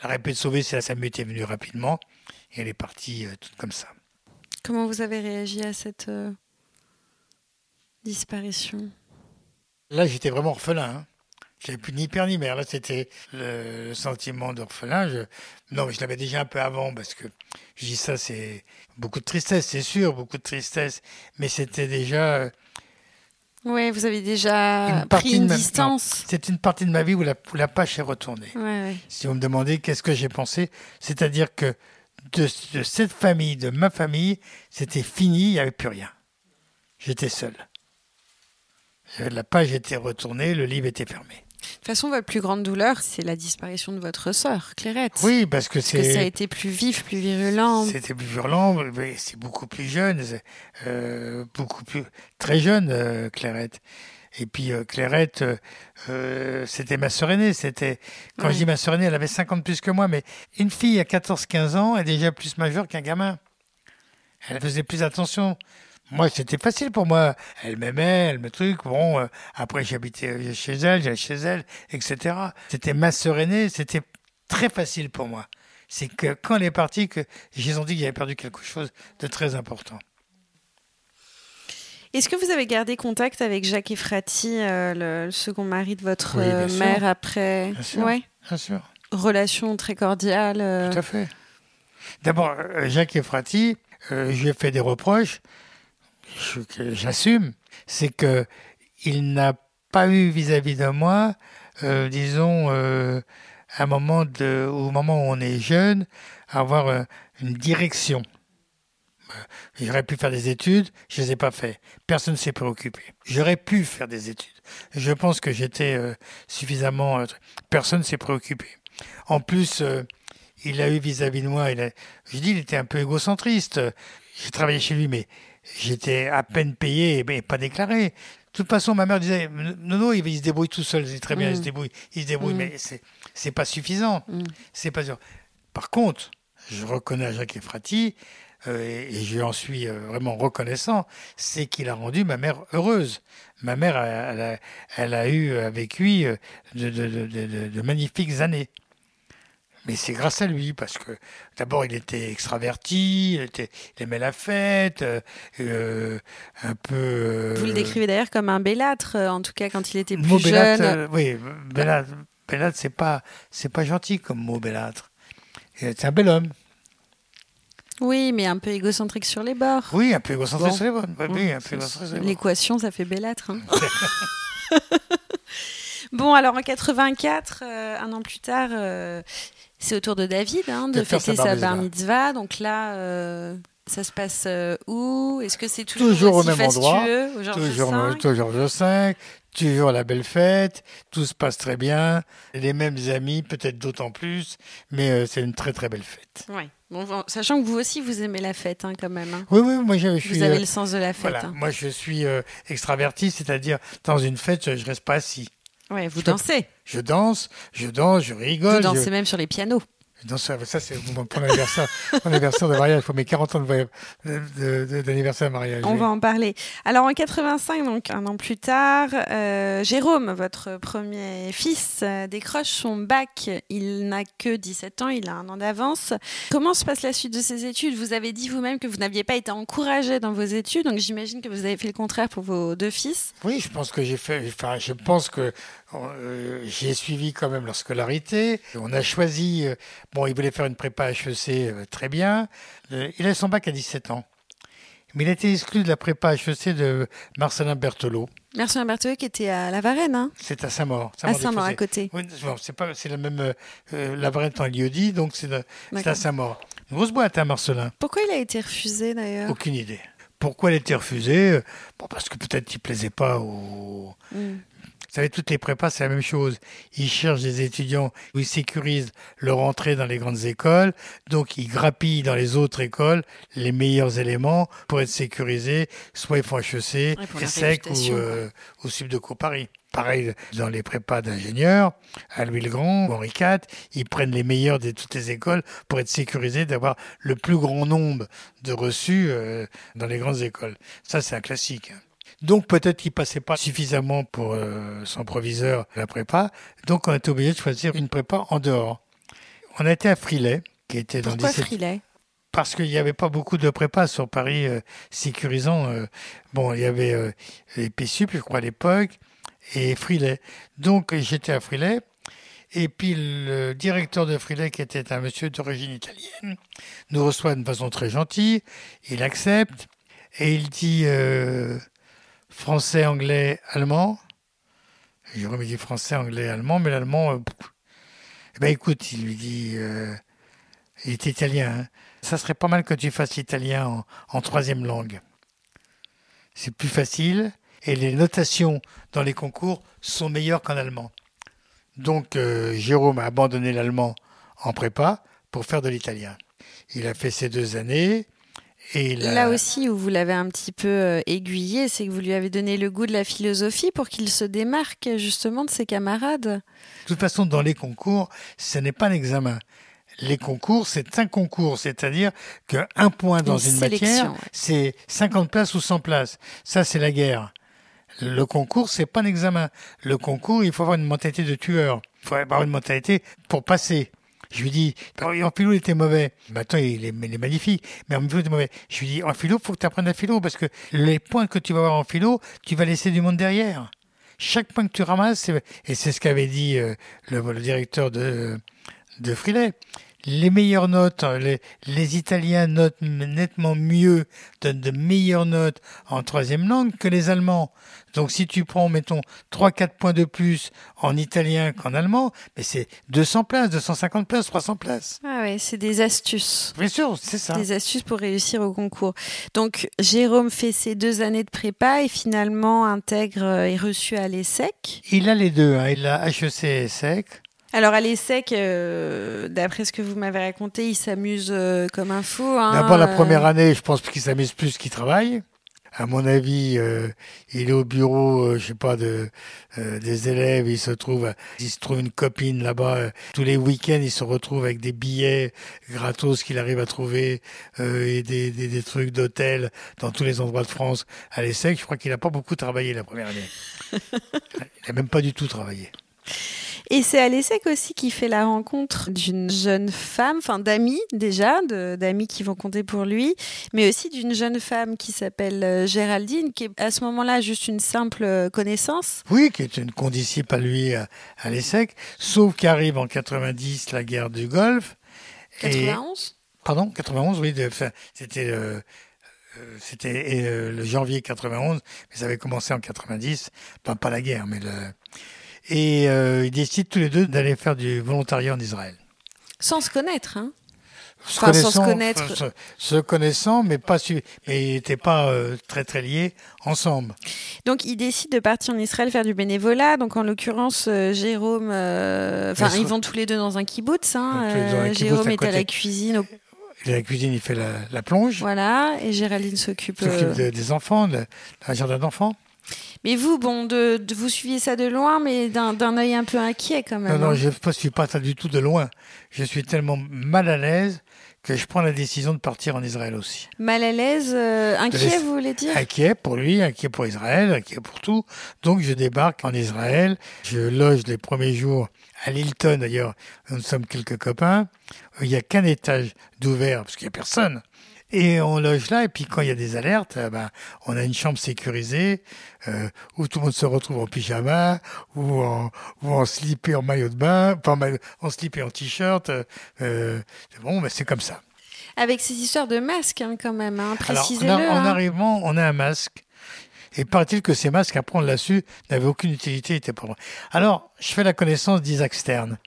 elle aurait pu être sauvée si la SAMU était venue rapidement. Et elle est partie euh, toute comme ça. Comment vous avez réagi à cette euh, disparition? Là, j'étais vraiment orphelin. Hein. J'avais plus ni père ni mère. Là, c'était le, sentiment d'orphelin. Non, mais je l'avais déjà un peu avant parce que je dis ça, c'est beaucoup de tristesse, c'est sûr, beaucoup de tristesse. Mais c'était déjà. Oui, vous avez déjà pris une distance. C'est une partie de ma vie où la, où la page est retournée. Si vous me demandez qu'est-ce que j'ai pensé, c'est-à-dire que de, de, cette famille, de ma famille, c'était fini, il n'y avait plus rien. J'étais seul. La page était retournée, le livre était fermé. De toute façon, votre plus grande douleur, c'est la disparition de votre sœur, Clairette. Oui, parce que c'est. ça a été plus vif, plus virulent. C'était plus virulent, mais c'est beaucoup plus jeune, euh, beaucoup plus. très jeune, euh, Clairette. Et puis euh, Clairette, c'était ma sœur aînée. C'était quand je dis ma sœur aînée, elle avait 50 plus que moi, mais une fille à 14-15 ans est déjà plus majeure qu'un gamin. Elle faisait plus attention. Moi, c'était facile pour moi. Elle m'aimait, elle me truc. Bon, euh, après, j'habitais chez elle, j'allais chez elle, etc. C'était ma sœur aînée, c'était très facile pour moi. C'est que quand elle est partie, que j'ai senti qu'il avait perdu quelque chose de très important. Est-ce que vous avez gardé contact avec Jacques Efrati, euh, le, second mari de votre euh, mère après? Bien sûr. Ouais. Bien sûr. Relation très cordiale. Tout à fait. D'abord, Jacques Efrati, je lui ai fait des reproches j'assume, c'est que il n'a pas eu vis-à-vis de moi, euh, disons, euh, un moment de, au moment où on est jeune, avoir euh, une direction. J'aurais pu faire des études, je ne les ai pas fait. Personne ne s'est préoccupé. J'aurais pu faire des études. Je pense que j'étais suffisamment. personne ne s'est préoccupé. En plus, il a eu vis-à-vis de moi, je dis, il était un peu égocentriste. J'ai travaillé chez lui, mais J'étais à peine payé et pas déclaré. De toute façon, ma mère disait non, non, il, se débrouille tout seul, c'est très bien, il se mm. débrouille, il se débrouille, mm. mais c'est c'est pas suffisant. Mm. C'est pas sûr. Par contre, je reconnais à Jacques Efrati euh, et, je en suis euh, vraiment reconnaissant, c'est qu'il a rendu ma mère heureuse. Ma mère, elle, a, elle a, eu avec lui euh, de, de, de, de magnifiques années. Mais c'est grâce à lui, parce que d'abord il était extraverti, il, était, aimait la fête, euh, euh, un peu. Euh, Vous le décrivez d'ailleurs comme un bellâtre, en tout cas quand il était plus jeune. oui, bellâtre, bellâtre c'est pas, pas gentil comme mot bellâtre. C'est un bel homme. Oui, mais un peu égocentrique sur les bords. Oui, un peu égocentrique sur les bords. Oui, L'équation, ça fait bellâtre. Hein. bon, alors en 84, un an plus tard c'est au tour de David hein, de, fêter sa bar mitzvah. Donc là, euh, Ça se passe euh, où? Est-ce que c'est toujours, Toujours au même endroit, au Toujours, V toujours Georges V, toujours la belle fête, tout se passe très bien, les mêmes amis, peut-être d'autant plus, mais euh, c'est une très très belle fête. Ouais. Bon, sachant que vous aussi, vous aimez la fête hein, quand même. hein. Oui, oui, moi je, je suis. Vous avez le sens de la fête. voilà, hein. moi je suis extraverti, c'est-à-dire dans une fête, je reste pas assis. Ouais, vous je peux- dansez. Je danse, je danse, je Vous rigole. dansez je- même sur les pianos. Ça c'est mon, anniversaire, mon anniversaire de mariage, pour mes 40 ans de voyage- de- de- d'anniversaire de, mariage. On oui. va en parler. Alors en 85, donc un an plus tard, euh, Jérôme, votre premier fils, euh, décroche son bac. Il n'a que 17 ans, il a un an d'avance. Comment se passe la suite de ses études? Vous avez dit vous-même que vous n'aviez pas été encouragé dans vos études, donc j'imagine que vous avez fait le contraire pour vos deux fils. Oui, je pense que j'ai fait. Enfin, je pense que euh, j'ai suivi quand même leur scolarité. On a choisi. euh, bon, il voulait faire une prépa HEC euh, très bien. Euh, il a son bac à 17 ans. Mais il a été exclu de la prépa HEC de Marcelin Berthelot. Merci à Berthelot qui était à La Varenne, hein, C'est à Saint-Maur. à Saint-Maur à côté. Oui, c'est pas, c'est la même. Euh, la Varenne en lieu-dit, donc c'est à Saint-Maur. Une grosse boîte, hein, Marcelin. Pourquoi il a été refusé d'ailleurs? Aucune idée. Pourquoi elle a été refusée Euh, Bon, parce que peut-être il plaisait pas aux. Hmm. Vous savez, toutes les prépas, c'est la même chose. Ils cherchent des étudiants où ils sécurisent leur entrée dans les grandes écoles. Donc, ils grappillent dans les autres écoles les meilleurs éléments pour être sécurisés. Soit ils font HEC, Ouais, ESSEC ou, euh, ou Subdeco Paris. Pareil, dans les prépas d'ingénieurs, à Louis le Grand ou Henri IV, ils prennent les meilleurs de toutes les écoles pour être sécurisés d'avoir le plus grand nombre de reçus euh, dans les grandes écoles. Ça, c'est un classique. Donc peut-être qu'il passait pas suffisamment pour euh, son proviseur la prépa. Donc on a été obligé de choisir une prépa en dehors. On a été à Frilet, qui était dans Pourquoi 17 Frilet? Parce qu'il n'y avait pas beaucoup de prépas sur Paris euh, sécurisant. euh, bon, il y avait euh, les PSUP, je crois, à l'époque, et Frilet. Donc, j'étais à Frilet. Et puis, le directeur de Frilet, qui était un monsieur d'origine italienne, nous reçoit d'une façon très gentille. Il accepte. Et il dit français, anglais, allemand. Jérôme, dit français, anglais, allemand. Mais l'allemand, euh, eh ben, écoute, il lui dit... euh, il est italien. hein. Ça serait pas mal que tu fasses l'italien en, troisième langue. C'est plus facile et les notations dans les concours sont meilleures qu'en allemand. Donc euh, Jérôme a abandonné l'allemand en prépa pour faire de l'italien. Il a fait ces deux années et Là aussi où vous l'avez un petit peu euh, aiguillé, c'est que vous lui avez donné le goût de la philosophie pour qu'il se démarque justement de ses camarades. De toute façon, dans les concours, ce n'est pas un examen. Les concours, c'est un concours, c'est-à-dire qu'un point dans une, matière, ouais. c'est 50 places ou 100 places. Ça, c'est la guerre. Le concours, c'est pas un examen. Le concours, il faut avoir une mentalité de tueur. Il faut avoir une mentalité pour passer. Je lui dis, Oh, en philo, il était mauvais. Maintenant, il est, il est magnifique. Mais en philo, il était mauvais. Je lui dis, en philo, faut que tu apprennes la philo parce que les points que tu vas avoir en philo, tu vas laisser du monde derrière. Chaque point que tu ramasses, et c'est ce qu'avait dit euh, le, directeur de, de Frilet. Les meilleures notes, les, les Italiens notent nettement mieux, donnent de meilleures notes en troisième langue que les Allemands. Donc si tu prends, mettons, 3-4 points de plus en italien qu'en allemand, mais c'est 200 places, 250 places, 300 places. Ah ouais, c'est des astuces. Bien sûr, c'est ça. Des astuces pour réussir au concours. Donc Jérôme fait ses deux années de prépa et finalement intègre euh, et reçu à l'ESSEC. Il a les deux, hein. il a HEC et SEC. Alors à l'ESSEC, euh, d'après ce que vous m'avez raconté, il s'amuse euh, comme un fou. hein, D'abord, la euh, première année, je pense qu'il s'amuse plus qu'il travaille. À mon avis, euh, il est au bureau, euh, je sais pas, de, euh, des élèves. Il se trouve, il se trouve une copine là-bas. euh, tous les week-ends, il se retrouve avec des billets gratos qu'il arrive à trouver euh, et des, des, des trucs d'hôtel dans tous les endroits de France. À l'ESSEC, je crois qu'il n'a pas beaucoup travaillé la première année. il n'a même pas du tout travaillé. Et c'est à l'ESSEC aussi qu'il fait la rencontre d'une jeune femme, enfin d'amis déjà, d'amis qui vont compter pour lui, mais aussi d'une jeune femme qui s'appelle euh, Géraldine, qui est à ce moment-là juste une simple euh, connaissance. Oui, qui est une condisciple à lui à, à l'ESSEC, sauf qu'arrive en 90 la guerre du Golfe. et- 91 Pardon, 91, oui, enfin, c'était euh, euh, c'était euh, le janvier 91, mais ça avait commencé en 90, pas, pas la guerre, mais le... Et euh, ils décident tous les deux d'aller faire du volontariat en Israël. Sans se connaître, hein Se Enfin, sans se connaissant, connaître. enfin, se, se connaissant, mais pas su- mais ils n'étaient pas euh, très très liés ensemble. Donc, il décide de partir en Israël faire du bénévolat. Donc, en l'occurrence, euh, Jérôme, enfin, ils vont tous les deux dans un kibbutz. hein. Dans un Euh, kibbutz Jérôme à est à la cuisine, au- Et la cuisine, il fait la, la plonge, voilà, et Géraldine s'occupe. il s'occupe de- des enfants, de, d'un jardin d'enfants. Mais vous, bon, de, de- vous suiviez ça de loin, mais d'un œil un peu inquiet quand même. Non, non, hein. je ne suis pas ça du tout de loin. Je suis tellement mal à l'aise que je prends la décision de partir en Israël aussi. Mal à l'aise, euh, inquiet, vous voulez dire? Inquiet pour lui, inquiet pour Israël, inquiet pour tout. Donc je débarque en Israël. Je loge les premiers jours à Lilton d'ailleurs. Nous sommes quelques copains. Il n'y a qu'un étage d'ouvert parce qu'il n'y a personne. Et on loge là, et puis quand il y a des alertes, euh, ben, on a une chambre sécurisée euh, où tout le monde se retrouve en pyjama ou en, ou en slip et en maillot de bain, pas en, slip et en t-shirt. euh, euh, c'est bon, ben, c'est comme ça. Avec ces histoires de masques, hein, quand même, hein, en, précisez-le. en hein. arrivant, on a un masque. Et paraît-il que ces masques, après on l'a su, n'avaient aucune utilité, étaient pas. Alors, je fais la connaissance d'Isaac Stern.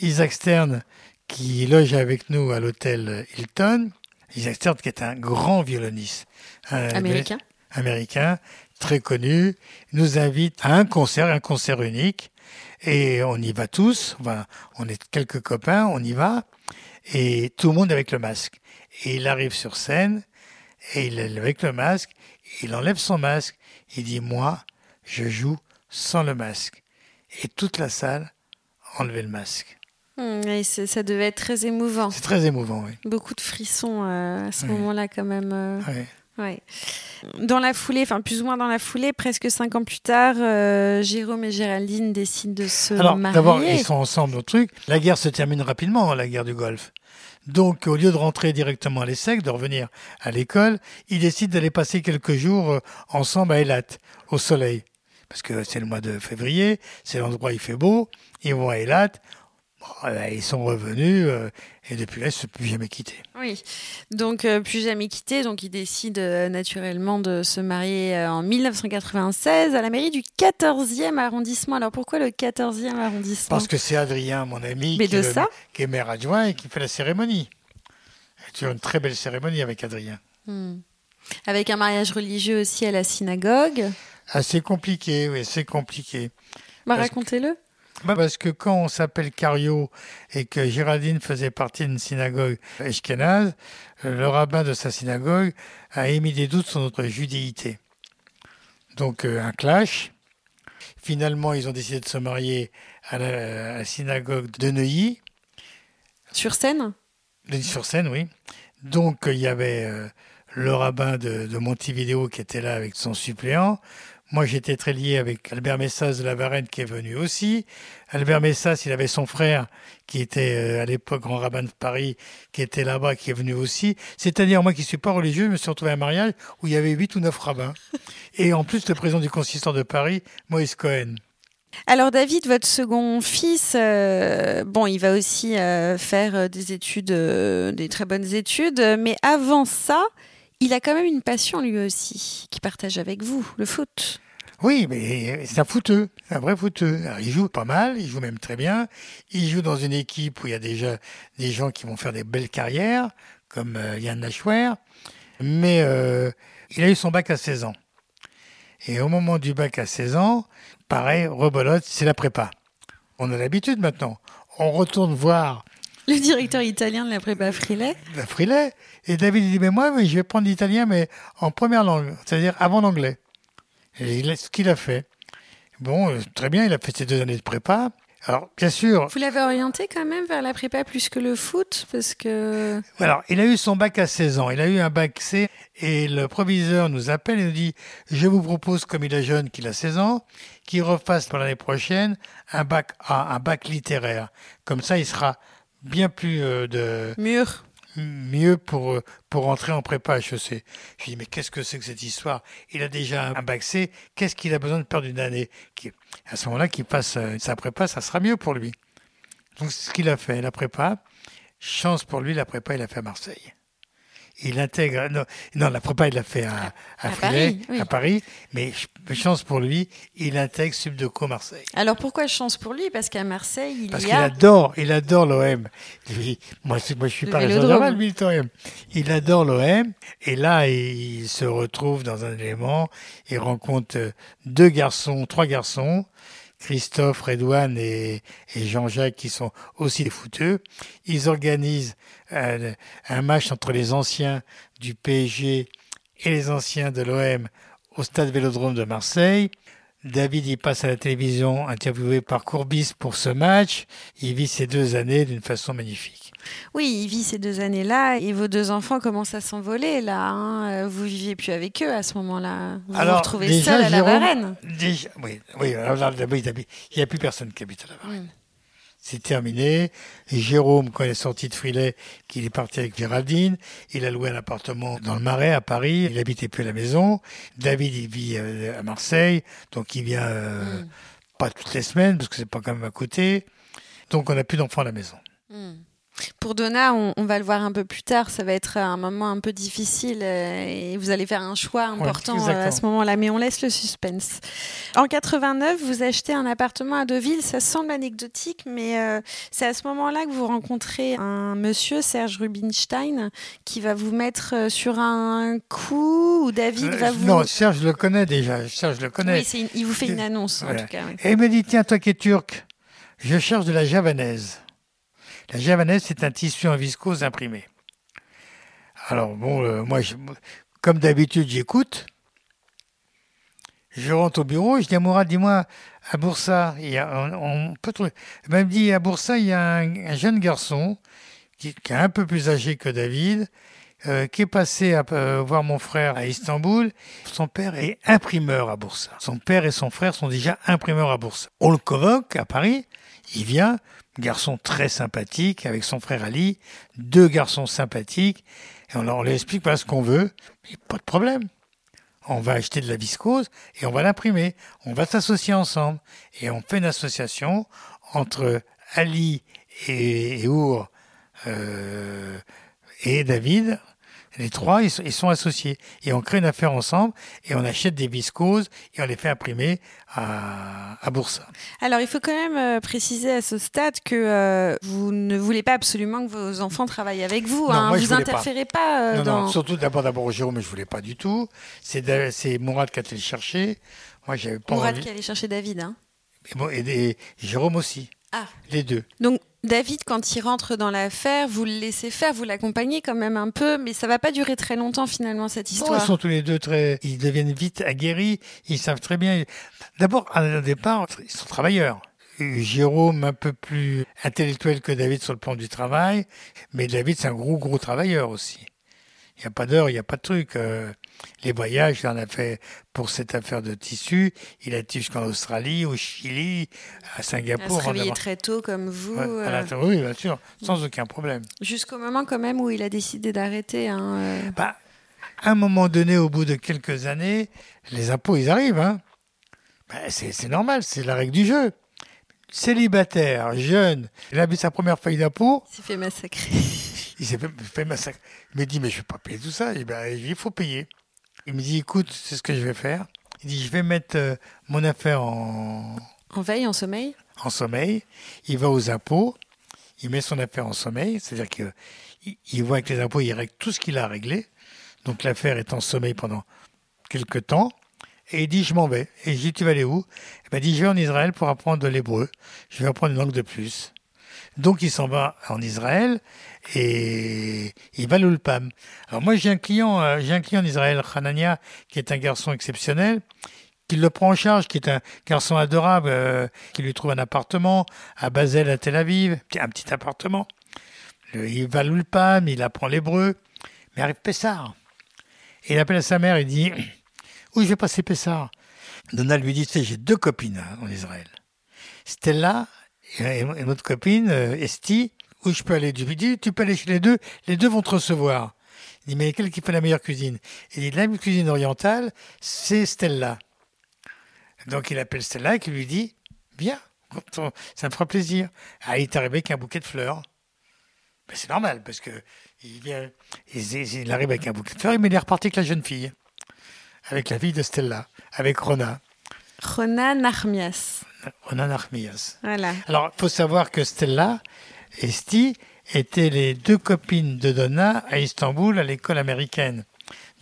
Isaac Stern, qui loge avec nous à l'hôtel Hilton. Isaac Stern, qui est un grand violoniste. Un- Américain. américain, très connu, nous invite à un concert, un concert unique. Et on y va tous, on est quelques copains, on y va. Et tout le monde avec le masque. Et il arrive sur scène, et il est avec le masque, il enlève son masque, il dit Moi, je joue sans le masque. Et toute la salle enlevait le masque. Et c'est- ça devait être très émouvant. C'est très émouvant, oui. Beaucoup de frissons euh, à ce moment-là, quand même. euh, ouais. Dans la foulée, enfin plus ou moins dans la foulée, presque cinq ans plus tard, euh, Jérôme et Géraldine décident de se Alors, marier. d'abord, ils sont ensemble au truc. La guerre se termine rapidement, hein, la guerre du Golfe. Donc, au lieu de rentrer directement à l'ESSEC, de revenir à l'école, ils décident d'aller passer quelques jours ensemble à Eilat, au soleil. Parce que c'est le mois de février, c'est l'endroit où il fait beau. Ils vont à Eilat. Bon, eh ben, ils sont revenus euh, et depuis là, ils ne se sont plus jamais quittés. Oui, donc euh, plus jamais quitté, donc ils décident euh, naturellement de se marier en 1996 à la mairie du 14e arrondissement. Alors pourquoi le 14e arrondissement? Parce que c'est Adrien, mon ami, Mais qui, de est le- ça? qui est maire adjoint et qui fait la cérémonie. Tu as une très belle cérémonie avec Adrien. Hmm. Avec un mariage religieux aussi à la synagogue. Assez compliqué, oui, c'est compliqué. Bah, racontez-le. Bah, parce que quand on s'appelle Cario et que Géraldine faisait partie d'une synagogue ashkénaze, le rabbin de sa synagogue a émis des doutes sur notre judéité. Donc euh, un clash. Finalement, ils ont décidé de se marier à la, à la synagogue de Neuilly, Sur scène? Sur scène, oui. Donc euh, il y avait euh, le rabbin de, de Montevideo qui était là avec son suppléant. Moi, j'étais très lié avec Albert Messas de la Varenne qui est venu aussi. Albert Messas, il avait son frère qui était euh, à l'époque grand rabbin de Paris, qui était là-bas, qui est venu aussi. C'est-à-dire, moi qui suis pas religieux, je me suis retrouvé à un mariage où il y avait huit ou neuf rabbins. Et en plus, le président du consistoire de Paris, Moïse Cohen. Alors David, votre second fils, euh, bon, il va aussi euh, faire des études, euh, des très bonnes études, mais avant ça, il a quand même une passion lui aussi, qui partage avec vous, le foot. Oui, mais c'est un footeux, un vrai footeux. Il joue pas mal, il joue même très bien. Il joue dans une équipe où il y a déjà des gens qui vont faire des belles carrières, comme euh, Yann Lachouer. Mais euh, il a eu son bac à 16 ans. Et au moment du bac à 16 ans, pareil, rebolote, c'est la prépa. On a l'habitude maintenant. On retourne voir Le directeur italien de la prépa Frilet. la Frilet. Et David dit, mais moi, je vais prendre l'italien, mais en première langue, c'est-à-dire avant l'anglais. Et il a- ce qu'il a fait. Bon, euh, très bien, il a fait ses deux années de prépa. Alors, bien sûr, Vous l'avez orienté quand même vers la prépa plus que le foot, parce que... alors, il a eu son bac à 16 ans. Il a eu un bac C et le proviseur nous appelle et nous dit, je vous propose, comme il est jeune, qu'il a 16 ans, qu'il refasse pour l'année prochaine un bac A, un bac littéraire. Comme ça, il sera bien plus euh, de, Mur. mieux pour, euh, pour entrer en prépa HEC. Je lui dis, mais qu'est-ce que c'est que cette histoire? Il a déjà un bac C, qu'est-ce qu'il a besoin de perdre une année? À ce moment-là, qu'il passe euh, sa prépa, ça sera mieux pour lui. Donc c'est ce qu'il a fait, la prépa. Chance pour lui, la prépa, il a fait à Marseille. Il intègre. Non, non la prépa, il l'a fait à, à, À Paris, oui. à Paris. Mais ch- chance pour lui, il intègre Subdeco Marseille. Alors pourquoi chance pour lui? Parce qu'à Marseille, il Parce y qu'il a. adore, il adore l'OM. Moi, moi, je suis pas. Saint-Germain, lui, il adore l'OM. Et là, il se retrouve dans un élément. Il rencontre deux garçons, trois garçons. Christophe, Redouane et, Jean-Jacques qui sont aussi des footeux. Ils organisent un match entre les anciens du PSG et les anciens de l'OM au stade Vélodrome de Marseille. David y passe à la télévision interviewé par Courbis pour ce match. Il vit ces deux années d'une façon magnifique. Oui, il vit ces deux années-là et vos deux enfants commencent à s'envoler là. hein. Vous viviez plus avec eux à ce moment-là. Vous vous retrouvez déjà, seul à la Jérôme- Varenne. déjà- oui, oui, alors d'abord, il n'y a plus personne qui habite à la Varenne. Mm. C'est terminé. Et Jérôme, quand il est sorti de Frilet, qu'il est parti avec Géraldine, il a loué un appartement dans le Marais à Paris. Il habitait plus à la maison. David, il vit euh, à Marseille, donc il vient euh, Mm. pas toutes les semaines parce que c'est pas quand même à côté. Donc on n'a plus d'enfants à la maison. Hmm. Pour Donna, on, on va le voir un peu plus tard, ça va être un moment un peu difficile euh, et vous allez faire un choix important euh, à ce moment-là, mais on laisse le suspense. En 89, vous achetez un appartement à Deauville, ça semble anecdotique, mais euh, c'est à ce moment-là que vous rencontrez un monsieur, Serge Rubinstein, qui va vous mettre sur un coup où David Euh, va vous... Non, Serge, le connais déjà. Serge, je le oui, une- il vous fait une annonce en tout cas. oui. Et il me dit, tiens, toi qui es turc, je cherche de la javanaise. La javanaise, c'est un tissu en viscose imprimé. Alors, bon, euh, moi, comme d'habitude, j'écoute. Je rentre au bureau, je dis à Mourad, dis-moi, à Boursa, il y a, on, on peut trouver. Dit, à Boursa, il y a un, un jeune garçon qui, est un peu plus âgé que David, euh, qui est passé euh, voir mon frère à Istanbul. Son père est imprimeur à Boursa. Son père et son frère sont déjà imprimeurs à Boursa. On le convoque à Paris, il vient, garçon très sympathique avec son frère Ali, deux garçons sympathiques, et on, leur- explique voilà ce qu'on veut, et pas de problème. On va acheter de la viscose et on va l'imprimer. On va s'associer ensemble et on fait une association entre Ali et, et Our euh, et David. Les trois, ils sont, ils sont associés. Et on crée une affaire ensemble et on achète des viscoses et on les fait imprimer à, à Boursa. Alors, il faut quand même euh, préciser à ce stade que euh, vous ne voulez pas absolument que vos enfants travaillent avec vous. Non, hein. moi, vous pas. interférez pas, euh, non, dans. non, surtout d'abord, d'abord Jérôme, je voulais pas du tout. C'est, Mourad qui a été le chercher. Moi, j'avais pas Mourad envie. qui allait chercher David. hein. Et, bon, et, et Jérôme aussi. Ah. Les deux. Donc, David, quand il rentre dans l'affaire, vous le laissez faire, vous l'accompagnez quand même un peu, mais ça va pas durer très longtemps finalement cette histoire. ils sont tous les deux très. Ils deviennent vite aguerris. Ils savent très bien. D'abord, au départ, ils sont travailleurs. Jérôme un peu plus intellectuel que David sur le plan du travail, mais David c'est un gros gros travailleur aussi. Il n'y a pas d'heure, il n'y a pas de truc. euh, les voyages, il en a fait pour cette affaire de tissu. Il a été jusqu'en Australie, au Chili, à À Singapour. se en réveiller très tôt comme vous, Ouais, euh, à la- Oui, bien sûr, sans aucun problème. jusqu'au moment quand même où il a décidé d'arrêter. hein, euh. Bah, à un moment donné, au bout de quelques années, les impôts, ils arrivent. Hein. Bah, c'est normal, c'est la règle du jeu. Célibataire, jeune, il a vu sa première feuille d'impôt, Il s'est fait massacrer. il s'est fait, fait massacrer. Il me dit, mais je ne vais pas payer tout ça. Dis, bah, il faut payer. Il me dit, écoute, c'est ce que je vais faire. Il dit, je vais mettre euh, mon affaire en, En veille, en sommeil en sommeil. Il va aux impôts, il met son affaire en sommeil, c'est-à-dire qu'il il voit avec les impôts, il règle tout ce qu'il a à régler. Donc l'affaire est en sommeil pendant quelques temps. Et il dit, je m'en vais. Et je dis, tu vas aller où? Il dit, je vais en Israël pour apprendre de l'hébreu. Je vais apprendre une langue de plus. Donc il s'en va en Israël et il va l'Ulpam. Alors moi j'ai un client, euh, j'ai un client en Israël, Hanania, qui est un garçon exceptionnel, qui le prend en charge, qui est un garçon adorable, euh, qui lui trouve un appartement à Basel, à Tel Aviv, un petit appartement. Il va à l'Ulpam, il apprend l'hébreu, mais arrive Pessar. Et il appelle à sa mère et dit Où je vais passer Pessar Donald lui dit Tu sais, j'ai deux copines hein, en Israël. Stella et, et notre copine, euh, Esti, où je peux aller Il dit Tu peux aller chez les deux, les deux vont te recevoir. Il dit Mais quelle qui fait la meilleure cuisine? Il dit La cuisine orientale, c'est Stella. Donc il appelle Stella et qui lui dit Viens, ça me fera plaisir. Ah, il est arrivé avec un bouquet de fleurs. Ben, c'est normal, parce que il, vient, il arrive avec un bouquet de fleurs, mais il est reparti avec la jeune fille, avec la fille de Stella, avec Rona. Rona Narmias. Rona Narmias. Voilà. Alors, il faut savoir que Stella et Sti étaient les deux copines de Donna à Istanbul, à l'école américaine.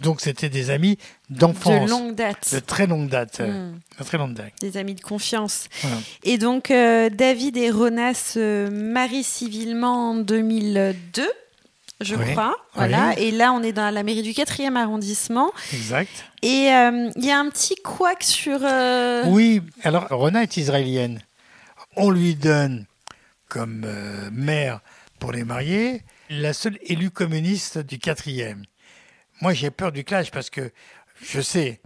Donc, c'était des amis d'enfance. De longue date. De très longue date. Hmm. De très longue date. Des amis de confiance. Voilà. Et donc, euh, David et Rona se marient civilement en 2002, je Oui, crois. Voilà. Et là, on est dans la mairie du 4e arrondissement. Exact. Et euh, il y a un petit couac sur. euh, Oui, alors Rona est israélienne. On lui donne comme euh, mère pour les marier la seule élue communiste du quatrième. Moi, j'ai peur du clash parce que je sais,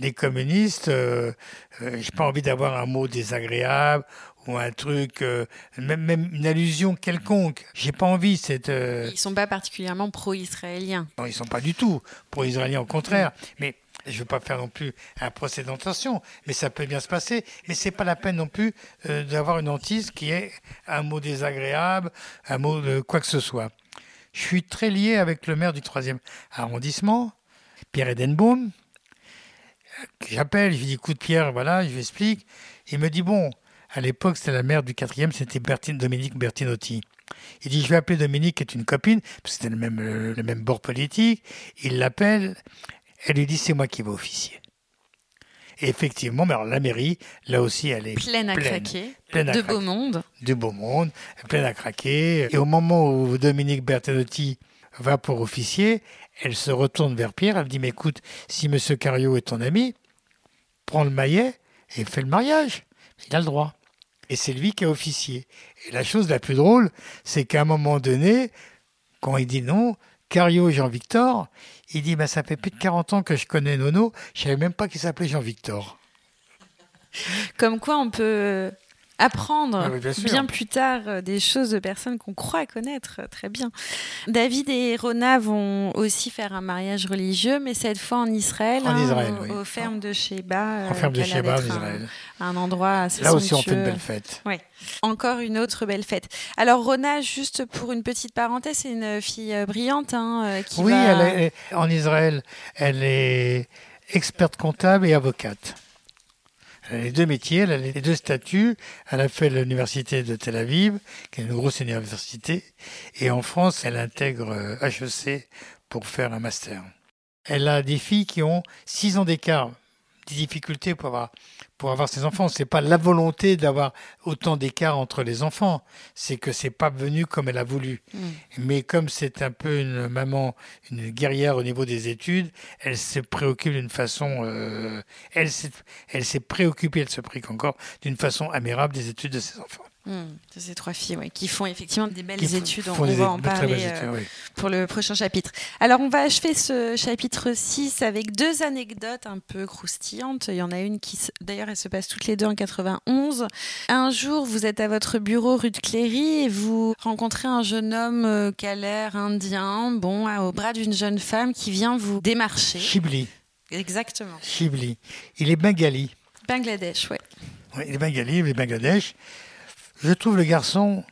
les communistes, euh, euh, j'ai pas envie d'avoir un mot désagréable ou un truc, euh, même, même une allusion quelconque. J'ai pas envie. Cette, euh, Ils sont pas particulièrement pro-israéliens. non, ils sont pas du tout pour les Israéliens, au contraire. Mais je ne veux pas faire non plus un procès d'intention, mais ça peut bien se passer. Mais c'est pas la peine non plus euh, d'avoir une hantise qui est un mot désagréable, un mot de quoi que ce soit. Je suis très lié avec le maire du 3e arrondissement, Pierre Edenbaum. que J'appelle, je lui dis écoute Pierre, voilà, je lui explique. Il me dit bon, à l'époque c'était la maire du 4e, c'était Bertine, Dominique Bertinotti. Il dit je vais appeler Dominique qui est une copine, parce que c'était le même, euh, le même bord politique. Il l'appelle, elle lui dit c'est moi qui vais officier. Et effectivement, mais alors la mairie, là aussi, elle est Pleine à pleine, craquer. pleine à de craquer beau monde. du beau monde, pleine à craquer. Et au moment où Dominique Bertanotti va pour officier, elle se retourne vers Pierre, elle dit, mais écoute, si Monsieur Cario est ton ami, prends le maillet et fais le mariage. Il a le droit. Et c'est lui qui a officié. Et la chose la plus drôle, c'est qu'à un moment donné, quand il dit non, Cario Jean-Victor, il dit, bah, ça fait plus de 40 ans que je connais Nono, je savais même pas qu'il s'appelait Jean-Victor. Comme quoi on peut apprendre Ah oui, bien plus tard euh, des choses de personnes qu'on croit connaître euh, très bien. David et Rona vont aussi faire un mariage religieux, mais cette fois en Israël, En hein, Israël, aux, oui. aux fermes de Sheba. En ferme de Sheba, en un- Israël. Un, endroit assez Là aussi, on fait une belle fête. Encore une autre belle fête. Alors Rona, juste pour une petite parenthèse, c'est une fille euh, brillante hein, euh, qui Oui, va... elle est, en Israël, elle est experte comptable et avocate. Elle a les deux métiers, elle a les deux statuts. Elle a fait l'université de Tel Aviv, qui est une grosse université. Et en France, elle intègre euh, HEC pour faire un master. Elle a des filles qui ont six ans d'écart, des difficultés pour avoir, pour avoir ses enfants. C'est pas la volonté d'avoir autant d'écart entre les enfants, c'est que c'est pas venu comme elle a voulu. Mm. Mais comme c'est un peu une maman, une guerrière au niveau des études, elle se préoccupe d'une façon, euh, elle s'est, elle s'est préoccupée, elle se préoccupe encore d'une façon admirable des études de ses enfants. Hmm, ces trois filles, ouais, qui font effectivement des belles Qui études. On, des- va en parler euh, oui. pour le prochain chapitre. Alors, on va achever ce chapitre 6 avec deux anecdotes un peu croustillantes. Il y en a une qui, d'ailleurs, elle se passe toutes les deux en 91. Un jour, vous êtes à votre bureau rue de Cléry et vous rencontrez un jeune homme euh, qui a l'air indien, bon, au bras d'une jeune femme qui vient vous démarcher. Chibli, Exactement. Chibli. Il est bengali. Bangladesh, ouais. Oui, il est bengali, il est Bangladesh. Je trouve le garçon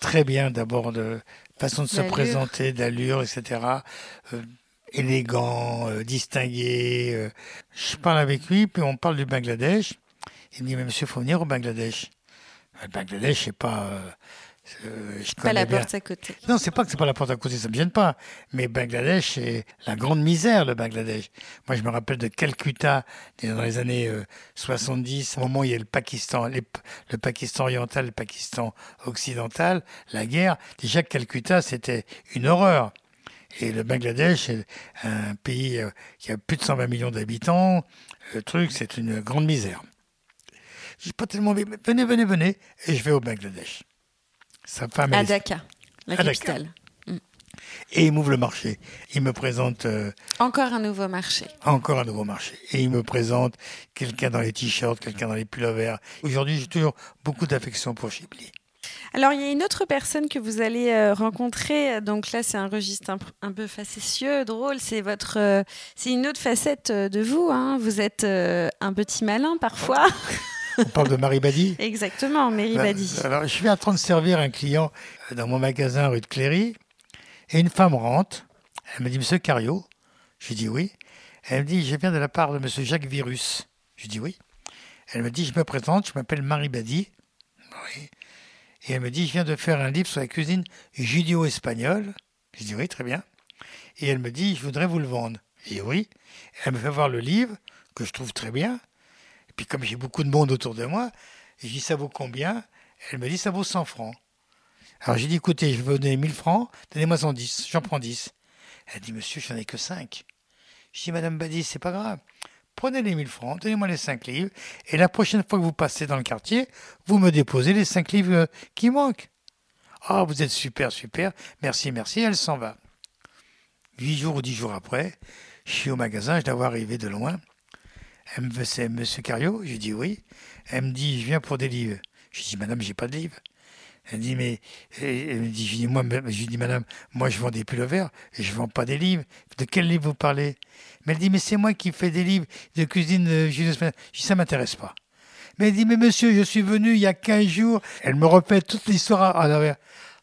très bien d'abord de façon de se présenter, d'allure, etc. Euh, élégant, euh, distingué. euh. Je parle avec lui, puis on parle du Bangladesh. Il me dit, mais monsieur, il faut venir au Bangladesh. Le Bangladesh, c'est pas... euh, euh, je Pas la bien. porte à côté. Non, c'est pas que c'est pas la porte à côté, ça me gêne pas. Mais Bangladesh, c'est la grande misère, le Bangladesh. Moi, je me rappelle de Calcutta, dans les années euh, 70, au moment où il y a le Pakistan, les- le Pakistan oriental, le Pakistan occidental, la guerre. Déjà, Calcutta, c'était une horreur. Et le Bangladesh, c'est un pays euh, qui a plus de 120 millions d'habitants. Le truc, c'est une grande misère. J'ai pas tellement venez, venez, venez, et je vais au Bangladesh. Sa femme, À est- Dhaka, la capitale. et il m'ouvre le marché. Il me présente euh, Encore un nouveau marché. encore un nouveau marché. Et il me présente quelqu'un dans les t-shirts, quelqu'un dans les pullovers. Aujourd'hui, j'ai toujours beaucoup d'affection pour Chibli. Alors, il y a une autre personne que vous allez euh, rencontrer. Donc là, c'est un registre un, un peu facétieux, drôle. C'est votre, euh, c'est une autre facette de vous. hein. Vous êtes euh, un petit malin parfois. On parle de Marie Badi Exactement, Mary Badi. Alors, je suis en train de servir un client dans mon magasin rue de Cléry, et une femme rentre. Elle me dit, Monsieur Cario Je dis oui. Elle me dit, je viens de la part de Monsieur Jacques Virus. Je dis oui. Elle me dit, je me présente, je m'appelle Marie Badi. Oui. Et elle me dit, je viens de faire un livre sur la cuisine judéo-espagnole. Je dis oui, très bien. Et elle me dit, je voudrais vous le vendre. Je dis oui. Elle me fait voir le livre, que je trouve très bien. Puis comme j'ai beaucoup de monde autour de moi, je dis, ça vaut combien? Elle me dit, ça vaut 100 francs. Alors j'ai dit, écoutez, je veux vous donner 1000 francs, donnez-moi 110, j'en prends 10. Elle dit, monsieur, j'en ai que 5. Je dis, madame Badi, c'est pas grave. Prenez les 1000 francs, donnez-moi les 5 livres, et la prochaine fois que vous passez dans le quartier, vous me déposez les 5 livres euh, qui manquent. Ah, vous êtes super, super, merci, merci, elle s'en va. Huit jours ou dix jours après, je suis au magasin, je la vois arriver de loin. Elle me dit, c'est monsieur Cario Je dis oui. Elle me dit, je viens pour des livres. Je dis, madame, j'ai pas de livres. Elle dit, mais, elle me dit, je dis, moi, je dis, madame, moi, je vends des pullovers, et je vends pas des livres. De quel livre vous parlez? Mais elle dit, mais c'est moi qui fais des livres de cuisine euh, Je dis, ça m'intéresse pas. Mais elle dit, mais monsieur, je suis venu il y a 15 jours. Elle me répète toute l'histoire à l'arrière.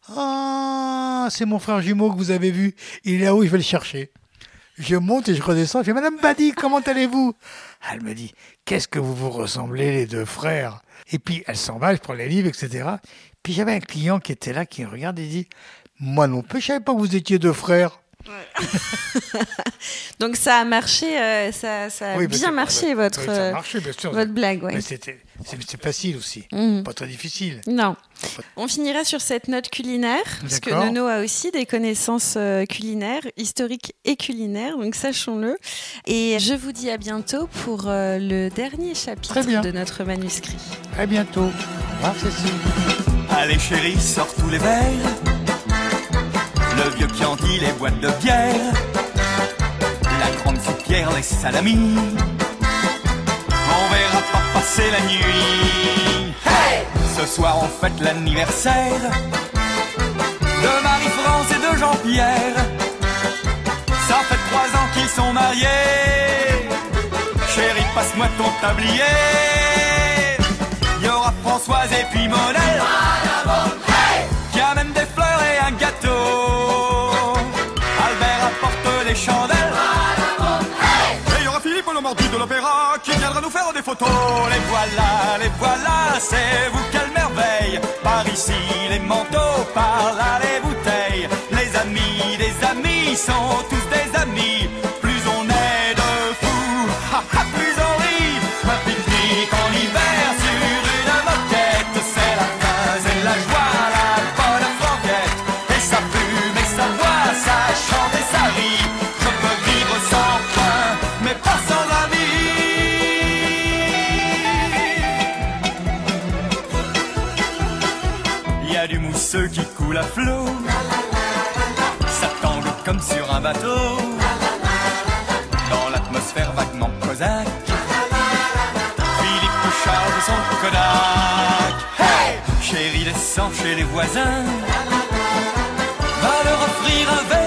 Ah, c'est mon frère jumeau que vous avez vu. Il est là-haut, je vais le chercher. Je monte et je redescends. Je fais, Madame Badi, comment allez-vous? Elle me dit, qu'est-ce que vous vous ressemblez, les deux frères? Et puis, elle s'en va, je prends les livres, etc. Puis j'avais un client qui était là, qui me regarde et dit Moi non plus, je savais pas que vous étiez deux frères. Donc ça a marché, euh, ça, ça, a bien marché votre, votre blague. Ouais. C'est facile aussi, mhm. pas très difficile. Non. On finira sur cette note culinaire, parce que Nono a aussi des connaissances euh, culinaires, historiques et culinaires, donc sachons-le. Et je vous dis à bientôt pour euh, le dernier chapitre de notre manuscrit. À bientôt. Au revoir Cécile. Allez chérie, sors tous les verres. Le vieux Chianti, les boîtes de bière. La grande soupière, les salamis. On verra pas passer la nuit. Hey Ce soir on fête l'anniversaire de Marie-France et de Jean-Pierre. Ça fait trois ans qu'ils sont mariés. Chérie, passe-moi ton tablier. Il y aura Françoise et puis Monel. Qui amène des fleurs et un gâteau. Albert apporte des chandelles. Les voilà, les voilà, c'est vous quelle merveille. Par ici, les manteaux, par là, les bouteilles. Les amis des amis sont tous Dans l'atmosphère vaguement cosaque. Philippe charge son Kodak. Hey Chérie, descend chez les voisins. Va leur offrir un verre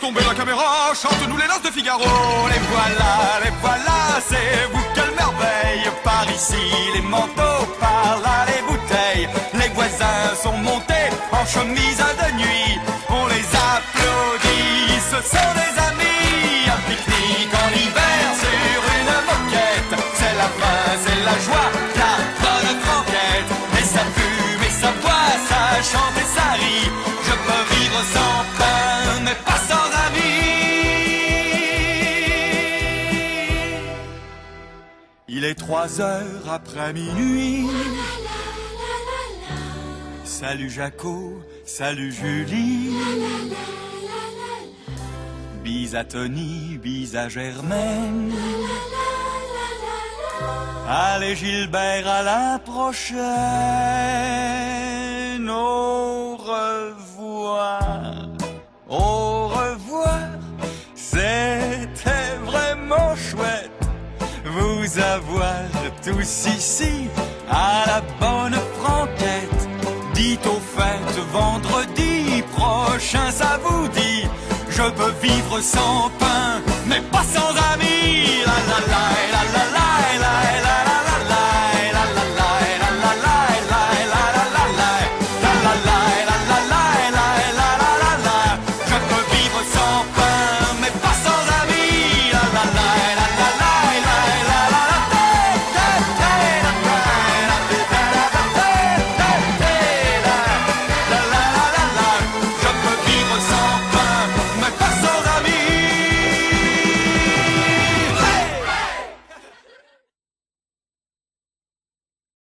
tomber la caméra, chante-nous les noces de Figaro. Les voilà, les voilà, c'est vous quelle merveille. Par ici les manteaux, par là les bouteilles. Les voisins sont montés en chemise de nuit. On les applaudit, ce sont des amis. Un pique-nique en hiver sur une moquette. C'est la fin, c'est la joie, trois heures après minuit. Salut Jaco, salut Julie. Bis à Tony, bis à Germaine. Allez Gilbert, à la prochaine. Au revoir, tous à tous ici, à la bonne franquette. Dites aux fêtes vendredi prochain, ça vous dit, je peux vivre sans pain, mais pas sans